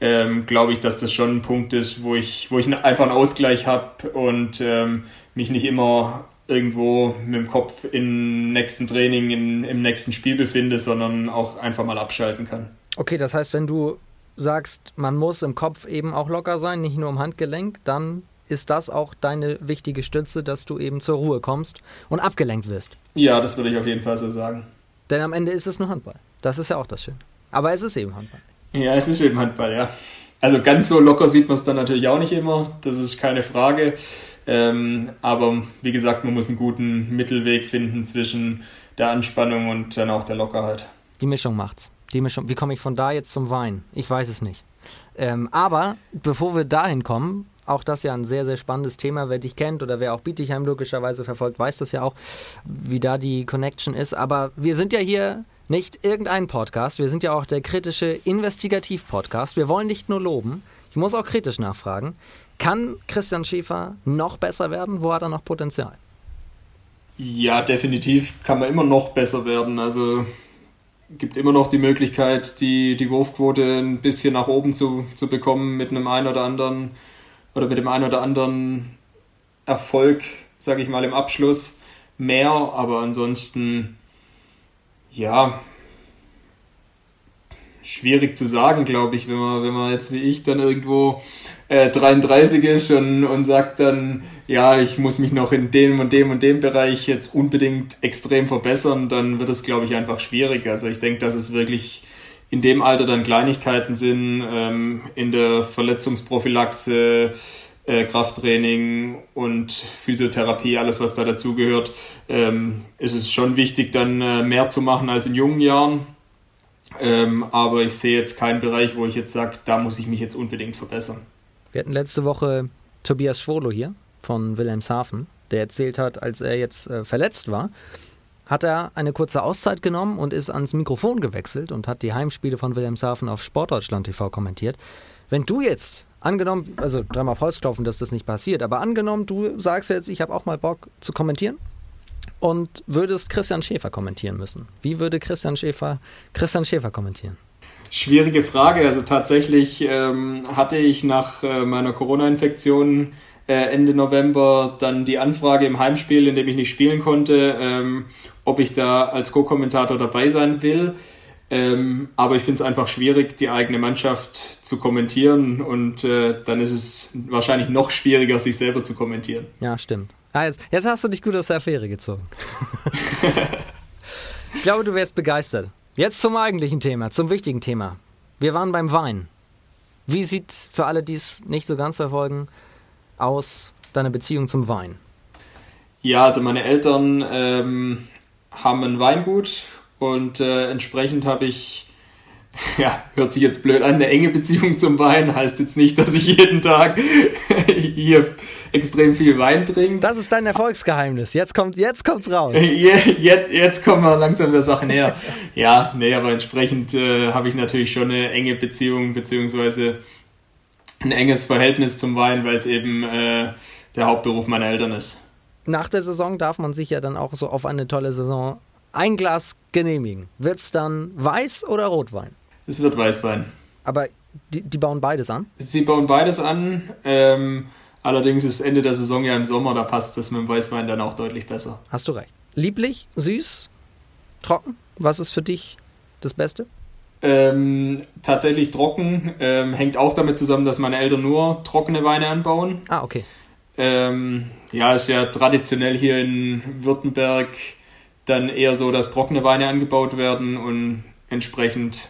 ähm, glaube ich, dass das schon ein Punkt ist, wo ich, wo ich einfach einen Ausgleich habe und ähm, mich nicht immer irgendwo mit dem Kopf im nächsten Training, in, im nächsten Spiel befinde, sondern auch einfach mal abschalten kann. Okay, das heißt, wenn du sagst, man muss im Kopf eben auch locker sein, nicht nur im Handgelenk, dann ist das auch deine wichtige Stütze, dass du eben zur Ruhe kommst und abgelenkt wirst. Ja, das würde ich auf jeden Fall so sagen. Denn am Ende ist es nur Handball. Das ist ja auch das Schöne. Aber es ist eben Handball. Ja, es ist eben Handball, ja. Also ganz so locker sieht man es dann natürlich auch nicht immer, das ist keine Frage. Ähm, aber wie gesagt, man muss einen guten Mittelweg finden zwischen der Anspannung und dann auch der Lockerheit. Die Mischung macht's. Die Mischung. Wie komme ich von da jetzt zum Wein? Ich weiß es nicht. Ähm, aber bevor wir dahin kommen, auch das ja ein sehr, sehr spannendes Thema. Wer dich kennt oder wer auch Bietigheim logischerweise verfolgt, weiß das ja auch, wie da die Connection ist. Aber wir sind ja hier nicht irgendein Podcast. Wir sind ja auch der kritische Investigativ-Podcast. Wir wollen nicht nur loben. Ich muss auch kritisch nachfragen. Kann Christian Schäfer noch besser werden? Wo hat er noch Potenzial? Ja, definitiv kann man immer noch besser werden. Also gibt immer noch die Möglichkeit, die, die Wurfquote ein bisschen nach oben zu, zu bekommen mit einem ein oder anderen oder mit dem einen oder anderen Erfolg, sage ich mal, im Abschluss mehr, aber ansonsten, ja, schwierig zu sagen, glaube ich, wenn man, wenn man jetzt wie ich dann irgendwo äh, 33 ist und, und sagt dann, ja, ich muss mich noch in dem und dem und dem Bereich jetzt unbedingt extrem verbessern, dann wird es, glaube ich, einfach schwierig. Also ich denke, dass es wirklich in dem Alter dann Kleinigkeiten sind, ähm, in der Verletzungsprophylaxe, äh, Krafttraining und Physiotherapie, alles was da dazugehört, ähm, ist es schon wichtig, dann äh, mehr zu machen als in jungen Jahren. Ähm, aber ich sehe jetzt keinen Bereich, wo ich jetzt sage, da muss ich mich jetzt unbedingt verbessern. Wir hatten letzte Woche Tobias Schwolo hier von Wilhelmshaven, der erzählt hat, als er jetzt äh, verletzt war, hat er eine kurze Auszeit genommen und ist ans Mikrofon gewechselt und hat die Heimspiele von Wilhelmshaven auf Sportdeutschland TV kommentiert. Wenn du jetzt, angenommen, also dreimal auf Holz klopfen, dass das nicht passiert, aber angenommen, du sagst jetzt, ich habe auch mal Bock zu kommentieren und würdest Christian Schäfer kommentieren müssen. Wie würde Christian Schäfer Christian Schäfer kommentieren? Schwierige Frage. Also tatsächlich ähm, hatte ich nach äh, meiner Corona-Infektion äh, Ende November dann die Anfrage im Heimspiel, in dem ich nicht spielen konnte, ähm, ob ich da als Co-Kommentator dabei sein will. Ähm, aber ich finde es einfach schwierig, die eigene Mannschaft zu kommentieren und äh, dann ist es wahrscheinlich noch schwieriger, sich selber zu kommentieren. Ja, stimmt. Ah, jetzt, jetzt hast du dich gut aus der Affäre gezogen. ich glaube, du wärst begeistert. Jetzt zum eigentlichen Thema, zum wichtigen Thema. Wir waren beim Wein. Wie sieht für alle, die es nicht so ganz verfolgen, aus deine Beziehung zum Wein? Ja, also meine Eltern ähm, haben ein Weingut und äh, entsprechend habe ich, ja, hört sich jetzt blöd an, eine enge Beziehung zum Wein. Heißt jetzt nicht, dass ich jeden Tag hier extrem viel Wein trinke. Das ist dein Erfolgsgeheimnis. Jetzt kommt, jetzt kommt's raus. Jetzt, jetzt kommen wir langsam der Sache näher. Ja, nee, aber entsprechend äh, habe ich natürlich schon eine enge Beziehung, beziehungsweise ein enges Verhältnis zum Wein, weil es eben äh, der Hauptberuf meiner Eltern ist. Nach der Saison darf man sich ja dann auch so auf eine tolle Saison ein Glas genehmigen. Wird es dann Weiß oder Rotwein? Es wird Weißwein. Aber die, die bauen beides an? Sie bauen beides an. Ähm, allerdings ist Ende der Saison ja im Sommer, da passt das mit dem Weißwein dann auch deutlich besser. Hast du recht. Lieblich, süß, trocken? Was ist für dich das Beste? Ähm, tatsächlich trocken. Ähm, hängt auch damit zusammen, dass meine Eltern nur trockene Weine anbauen. Ah, okay. Ähm, ja, ist ja traditionell hier in Württemberg dann eher so, dass trockene Weine angebaut werden und entsprechend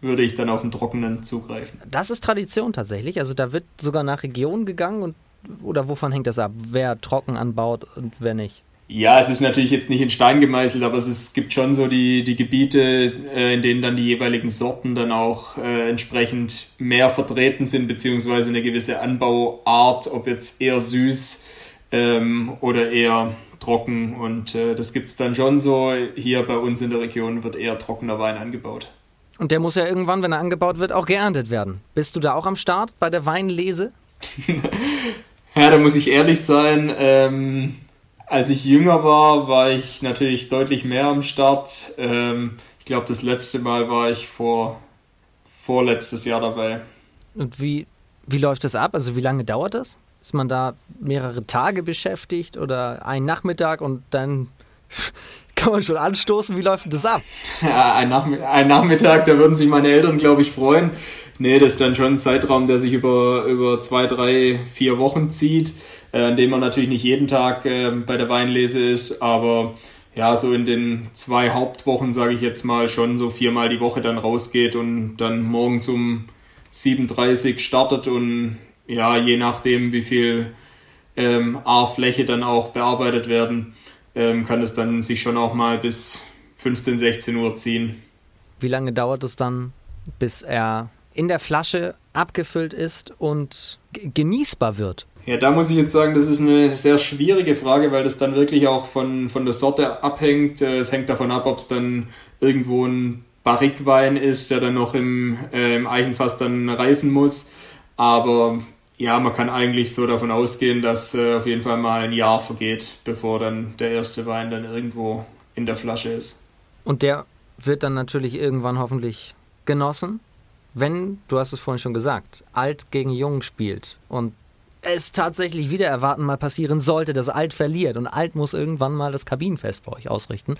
würde ich dann auf den trockenen zugreifen. Das ist Tradition tatsächlich. Also da wird sogar nach Region gegangen und oder wovon hängt das ab? Wer trocken anbaut und wer nicht? Ja, es ist natürlich jetzt nicht in Stein gemeißelt, aber es, ist, gibt schon so die, die Gebiete, äh, in denen dann die jeweiligen Sorten dann auch äh, entsprechend mehr vertreten sind, beziehungsweise eine gewisse Anbauart, ob jetzt eher süß ähm, oder eher trocken. Und äh, das gibt es dann schon so. Hier bei uns in der Region wird eher trockener Wein angebaut. Und der muss ja irgendwann, wenn er angebaut wird, auch geerntet werden. Bist du da auch am Start bei der Weinlese? ja, da muss ich ehrlich sein. Ähm, als ich jünger war, war ich natürlich deutlich mehr am Start. Ähm, ich glaube, das letzte Mal war ich vor vorletztes Jahr dabei. Und wie, wie läuft das ab? Also wie lange dauert das? Ist man da mehrere Tage beschäftigt oder ein Nachmittag und dann kann man schon anstoßen? Wie läuft das ab? Ja, ein, Nachm ein Nachmittag, da würden sich meine Eltern, glaube ich, freuen. Nee, das ist dann schon ein Zeitraum, der sich über, über zwei, drei, vier Wochen zieht äh, in dem man natürlich nicht jeden Tag äh, bei der Weinlese ist, aber ja, so in den zwei Hauptwochen, sage ich jetzt mal, schon so viermal die Woche dann rausgeht und dann morgens um 7.30 startet und ja, je nachdem, wie viel ähm, A-Fläche dann auch bearbeitet werden, ähm, kann es dann sich schon auch mal bis 15, 16 Uhr ziehen. Wie lange dauert es dann, bis er in der Flasche abgefüllt ist und genießbar wird? Ja, da muss ich jetzt sagen, das ist eine sehr schwierige Frage, weil das dann wirklich auch von, von der Sorte abhängt. Äh, es hängt davon ab, ob es dann irgendwo ein Barrikwein ist, der dann noch im, äh, im Eichenfass dann reifen muss. Aber ja, man kann eigentlich so davon ausgehen, dass äh, auf jeden Fall mal ein Jahr vergeht, bevor dann der erste Wein dann irgendwo in der Flasche ist. Und der wird dann natürlich irgendwann hoffentlich genossen, wenn, du hast es vorhin schon gesagt, alt gegen jung spielt und es tatsächlich wieder erwarten mal passieren sollte, dass Alt verliert und Alt muss irgendwann mal das Kabinenfest bei euch ausrichten.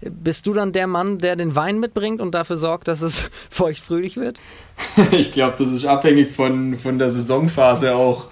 Bist du dann der Mann, der den Wein mitbringt und dafür sorgt, dass es feuchtfröhlich wird? ich glaube, das ist abhängig von, von der Saisonphase auch,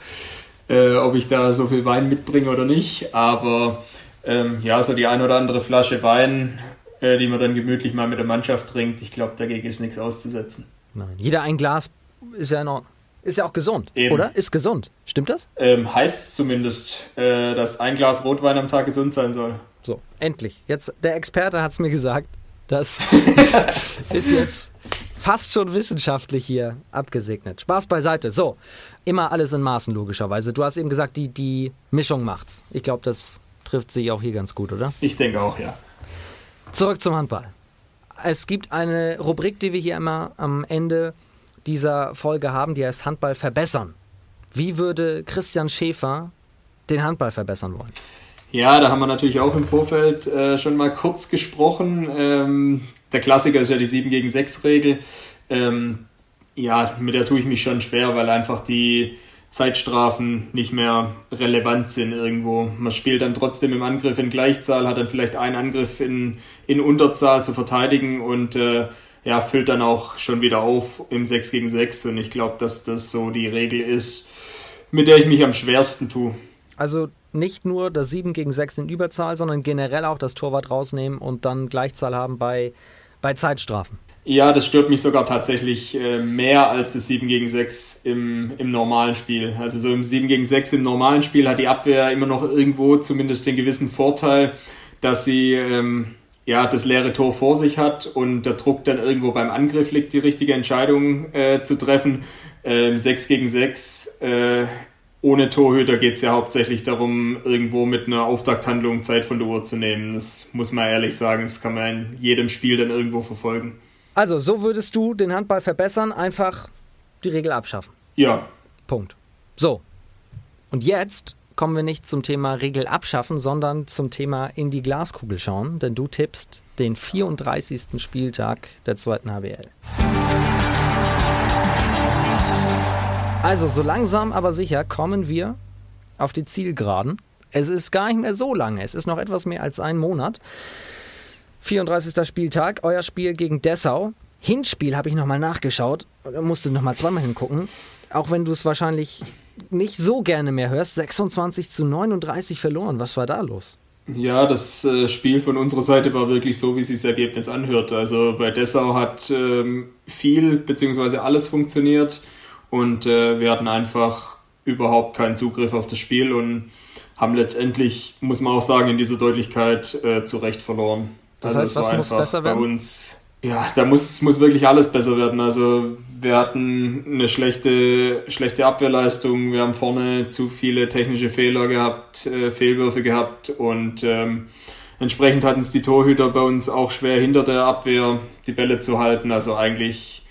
äh, ob ich da so viel Wein mitbringe oder nicht. Aber ähm, ja, so die ein oder andere Flasche Wein, äh, die man dann gemütlich mal mit der Mannschaft trinkt, ich glaube, dagegen ist nichts auszusetzen. Nein, jeder ein Glas ist ja in Ordnung. Ist ja auch gesund, Eben. oder? Ist gesund. Stimmt das? Ähm, heißt zumindest, äh, dass ein Glas Rotwein am Tag gesund sein soll. So, endlich. Jetzt, der Experte hat es mir gesagt. Das ist jetzt fast schon wissenschaftlich hier abgesegnet. Spaß beiseite. So, immer alles in Maßen, logischerweise. Du hast eben gesagt, die, die Mischung macht's. Ich glaube, das trifft sich auch hier ganz gut, oder? Ich denke auch, ja. Zurück zum Handball. Es gibt eine Rubrik, die wir hier immer am Ende dieser Folge haben, die heißt Handball verbessern. Wie würde Christian Schäfer den Handball verbessern wollen? Ja, da haben wir natürlich auch im Vorfeld äh, schon mal kurz gesprochen. Ähm, der Klassiker ist ja die 7 gegen 6 Regel. Ähm, ja, mit der tue ich mich schon schwer, weil einfach die Zeitstrafen nicht mehr relevant sind irgendwo. Man spielt dann trotzdem im Angriff in Gleichzahl, hat dann vielleicht einen Angriff in, in Unterzahl zu verteidigen und äh, ja, füllt dann auch schon wieder auf im 6 gegen 6 und ich glaube, dass das so die Regel ist, mit der ich mich am schwersten tue. Also nicht nur das 7 gegen 6 in Überzahl, sondern generell auch das Torwart rausnehmen und dann Gleichzahl haben bei, bei Zeitstrafen. Ja, das stört mich sogar tatsächlich äh, mehr als das 7 gegen 6 im, im normalen Spiel. Also so im 7 gegen 6 im normalen Spiel hat die Abwehr immer noch irgendwo zumindest den gewissen Vorteil, dass sie ähm, ja das leere Tor vor sich hat und der Druck dann irgendwo beim Angriff liegt, die richtige Entscheidung äh, zu treffen. Ähm, 6 gegen 6 äh, ohne Torhüter geht es ja hauptsächlich darum, irgendwo mit einer Auftakthandlung Zeit von der Uhr zu nehmen. Das muss man ehrlich sagen, das kann man in jedem Spiel dann irgendwo verfolgen. Also, so würdest du den Handball verbessern, einfach die Regel abschaffen. Ja. Punkt. So. Und jetzt kommen wir nicht zum Thema Regel abschaffen, sondern zum Thema in die Glaskugel schauen, denn du tippst den 34. Spieltag der zweiten HBL. Also, so langsam aber sicher kommen wir auf die Zielgeraden. Es ist gar nicht mehr so lange, es ist noch etwas mehr als ein Monat. 34. Spieltag, euer Spiel gegen Dessau. Hinspiel habe ich nochmal nachgeschaut. Da musst du nochmal zweimal hingucken. Auch wenn du es wahrscheinlich nicht so gerne mehr hörst. 26 zu 39 verloren. Was war da los? Ja, das äh, Spiel von unserer Seite war wirklich so, wie sich das Ergebnis anhört. Also bei Dessau hat ähm, viel bzw. alles funktioniert und äh, wir hatten einfach überhaupt keinen Zugriff auf das Spiel und haben letztendlich, muss man auch sagen, in dieser Deutlichkeit äh, zu Recht verloren. Das also heißt, was muss besser werden? Bei uns, ja, da muss, muss wirklich alles besser werden. Also wir hatten eine schlechte, schlechte Abwehrleistung, wir haben vorne zu viele technische Fehler gehabt, äh, Fehlwürfe gehabt und ähm, entsprechend hatten es die Torhüter bei uns auch schwer hinter der Abwehr die Bälle zu halten. Also eigentlich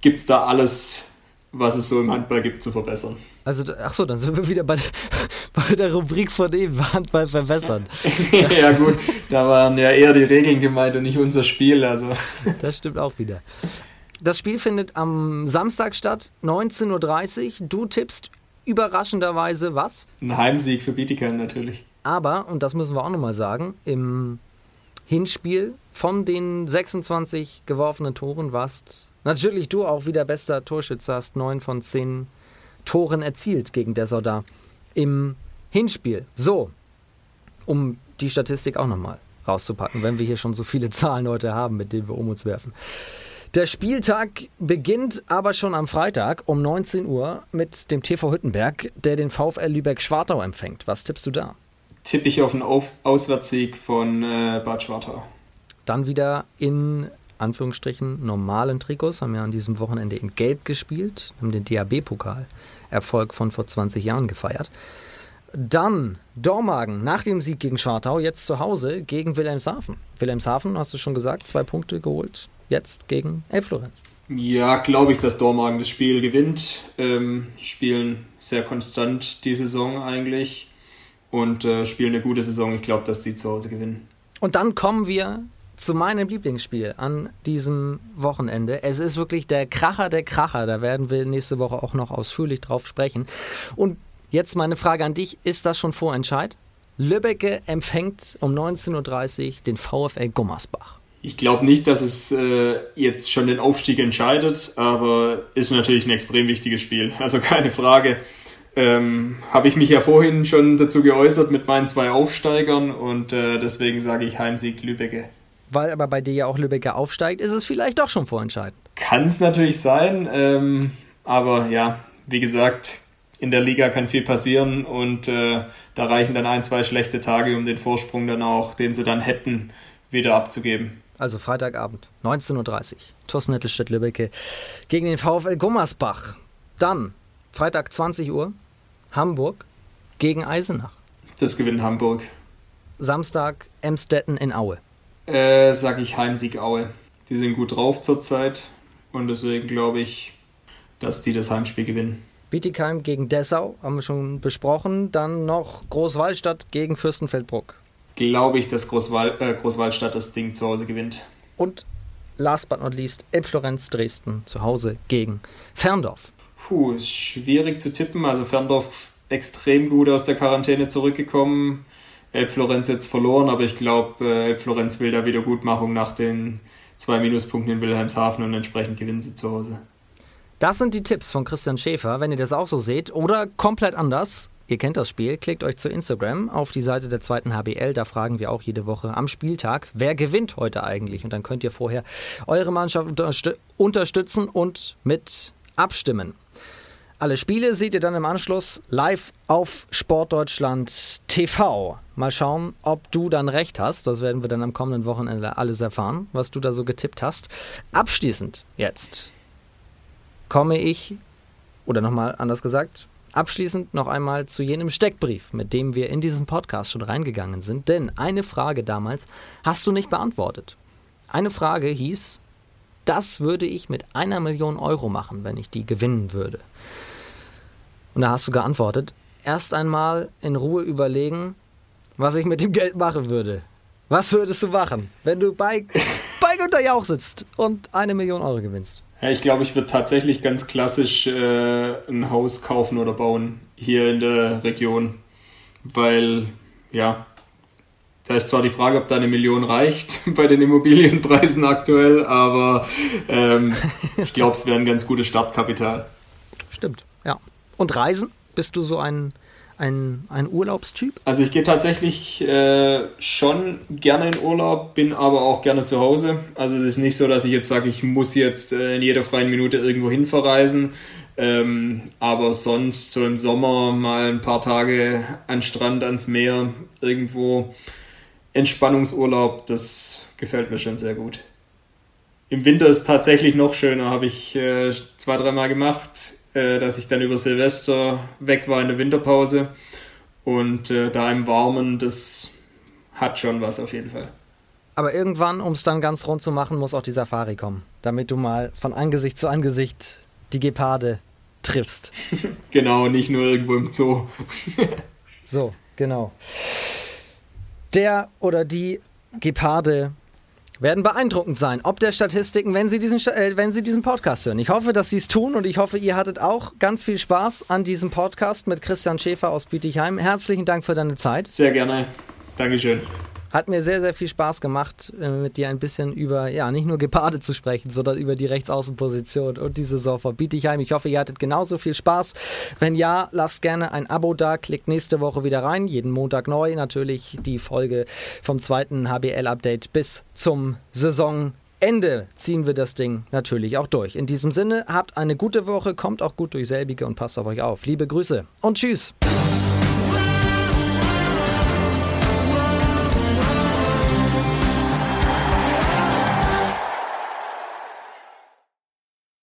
gibt es da alles, was es so im Handball gibt, zu verbessern. Also, ach so, dann sind wir wieder bei, bei der Rubrik von eben, Handball verbessern. ja, gut, da waren ja eher die Regeln gemeint und nicht unser Spiel. Also. Das stimmt auch wieder. Das Spiel findet am Samstag statt, 19.30 Uhr. Du tippst überraschenderweise was? Ein Heimsieg für Bietigheim natürlich. Aber, und das müssen wir auch nochmal sagen, im Hinspiel von den 26 geworfenen Toren warst natürlich du auch wieder bester Torschütze, hast 9 von 10 Toren erzielt gegen Dessau da im Hinspiel. So, um die Statistik auch nochmal rauszupacken, wenn wir hier schon so viele Zahlen heute haben, mit denen wir um uns werfen. Der Spieltag beginnt aber schon am Freitag um 19 Uhr mit dem TV Hüttenberg, der den VfL Lübeck-Schwartau empfängt. Was tippst du da? Tippe ich auf einen auf Auswärtssieg von äh, Bad Schwartau. Dann wieder in Anführungsstrichen normalen Trikots, haben ja an diesem Wochenende in Gelb gespielt, haben den DAB-Pokal Erfolg von vor 20 Jahren gefeiert. Dann Dormagen nach dem Sieg gegen Schwartau, jetzt zu Hause gegen Wilhelmshaven. Wilhelmshaven, hast du schon gesagt, zwei Punkte geholt, jetzt gegen Elflorenz. Ja, glaube ich, dass Dormagen das Spiel gewinnt. Ähm, spielen sehr konstant die Saison eigentlich und äh, spielen eine gute Saison. Ich glaube, dass die zu Hause gewinnen. Und dann kommen wir zu meinem Lieblingsspiel an diesem Wochenende. Es ist wirklich der Kracher der Kracher. Da werden wir nächste Woche auch noch ausführlich drauf sprechen. Und jetzt meine Frage an dich: Ist das schon Vorentscheid? Lübbecke empfängt um 19.30 Uhr den VfL Gummersbach. Ich glaube nicht, dass es äh, jetzt schon den Aufstieg entscheidet, aber ist natürlich ein extrem wichtiges Spiel. Also keine Frage. Ähm, Habe ich mich ja vorhin schon dazu geäußert mit meinen zwei Aufsteigern und äh, deswegen sage ich Heimsieg Lübecke weil aber bei dir ja auch Lübecker aufsteigt, ist es vielleicht doch schon vorentscheidend. Kann es natürlich sein, ähm, aber ja, wie gesagt, in der Liga kann viel passieren und äh, da reichen dann ein, zwei schlechte Tage, um den Vorsprung dann auch, den sie dann hätten, wieder abzugeben. Also Freitagabend, 19.30 Uhr, TuS Nettelstedt-Lübbecke gegen den VfL Gummersbach. Dann, Freitag 20 Uhr, Hamburg gegen Eisenach. Das gewinnt Hamburg. Samstag Emstetten in Aue. Äh, sag ich Heimsieg Aue. Die sind gut drauf zurzeit und deswegen glaube ich, dass die das Heimspiel gewinnen. Bietigheim gegen Dessau haben wir schon besprochen. Dann noch Großwallstadt gegen Fürstenfeldbruck. Glaube ich, dass Großwall, äh, Großwallstadt das Ding zu Hause gewinnt. Und last but not least, Elbflorenz Dresden zu Hause gegen Ferndorf. Puh, ist schwierig zu tippen. Also Ferndorf extrem gut aus der Quarantäne zurückgekommen. Florenz jetzt verloren, aber ich glaube, äh, Florenz will da Wiedergutmachung nach den zwei Minuspunkten in Wilhelmshaven und entsprechend gewinnen sie zu Hause. Das sind die Tipps von Christian Schäfer. Wenn ihr das auch so seht oder komplett anders, ihr kennt das Spiel, klickt euch zu Instagram auf die Seite der zweiten HBL. Da fragen wir auch jede Woche am Spieltag, wer gewinnt heute eigentlich. Und dann könnt ihr vorher eure Mannschaft unterstützen und mit abstimmen. Alle Spiele seht ihr dann im Anschluss live auf Sportdeutschland TV. Mal schauen, ob du dann recht hast. Das werden wir dann am kommenden Wochenende alles erfahren, was du da so getippt hast. Abschließend jetzt komme ich, oder nochmal anders gesagt, abschließend noch einmal zu jenem Steckbrief, mit dem wir in diesen Podcast schon reingegangen sind. Denn eine Frage damals hast du nicht beantwortet. Eine Frage hieß, das würde ich mit einer Million Euro machen, wenn ich die gewinnen würde. Und da hast du geantwortet, erst einmal in Ruhe überlegen, was ich mit dem Geld machen würde. Was würdest du machen, wenn du bei, bei Günter Jauch sitzt und eine Million Euro gewinnst? Ja, ich glaube, ich würde tatsächlich ganz klassisch äh, ein Haus kaufen oder bauen hier in der Region. Weil, ja, da ist zwar die Frage, ob da eine Million reicht bei den Immobilienpreisen aktuell, aber ähm, ich glaube, es wäre ein ganz gutes Startkapital. Stimmt, ja. Und Reisen? Bist du so ein, ein, ein Urlaubstyp? Also ich gehe tatsächlich äh, schon gerne in Urlaub, bin aber auch gerne zu Hause. Also es ist nicht so, dass ich jetzt sage, ich muss jetzt äh, in jeder freien Minute irgendwo hin verreisen. Ähm, aber sonst so im Sommer mal ein paar Tage an Strand, ans Meer, irgendwo Entspannungsurlaub, das gefällt mir schon sehr gut. Im Winter ist tatsächlich noch schöner, habe ich äh, zwei, dreimal gemacht, äh, dass ich dann über Silvester weg war in der Winterpause. Und äh, da im Warmen, das hat schon was auf jeden Fall. Aber irgendwann, um es dann ganz rund zu machen, muss auch die Safari kommen, damit du mal von Angesicht zu Angesicht die Geparde triffst. genau, nicht nur irgendwo im Zoo. so, genau der oder die Geparde werden beeindruckend sein, ob der Statistiken, wenn Sie diesen, äh, wenn Sie diesen Podcast hören. Ich hoffe, dass Sie es tun und ich hoffe, ihr hattet auch ganz viel Spaß an diesem Podcast mit Christian Schäfer aus Bietigheim. Herzlichen Dank für deine Zeit. Sehr gerne. Dankeschön. Hat mir sehr, sehr viel Spaß gemacht, äh, mit dir ein bisschen über, ja, nicht nur Geparde zu sprechen, sondern über die Rechtsaußenposition und die Saison von Bietigheim. Ich hoffe, ihr hattet genauso viel Spaß. Wenn ja, lasst gerne ein Abo da, klickt nächste Woche wieder rein. Jeden Montag neu natürlich die Folge vom zweiten HBL-Update bis zum Saisonende ziehen wir das Ding natürlich auch durch. In diesem Sinne, habt eine gute Woche, kommt auch gut durch selbige und passt auf euch auf. Liebe Grüße und tschüss.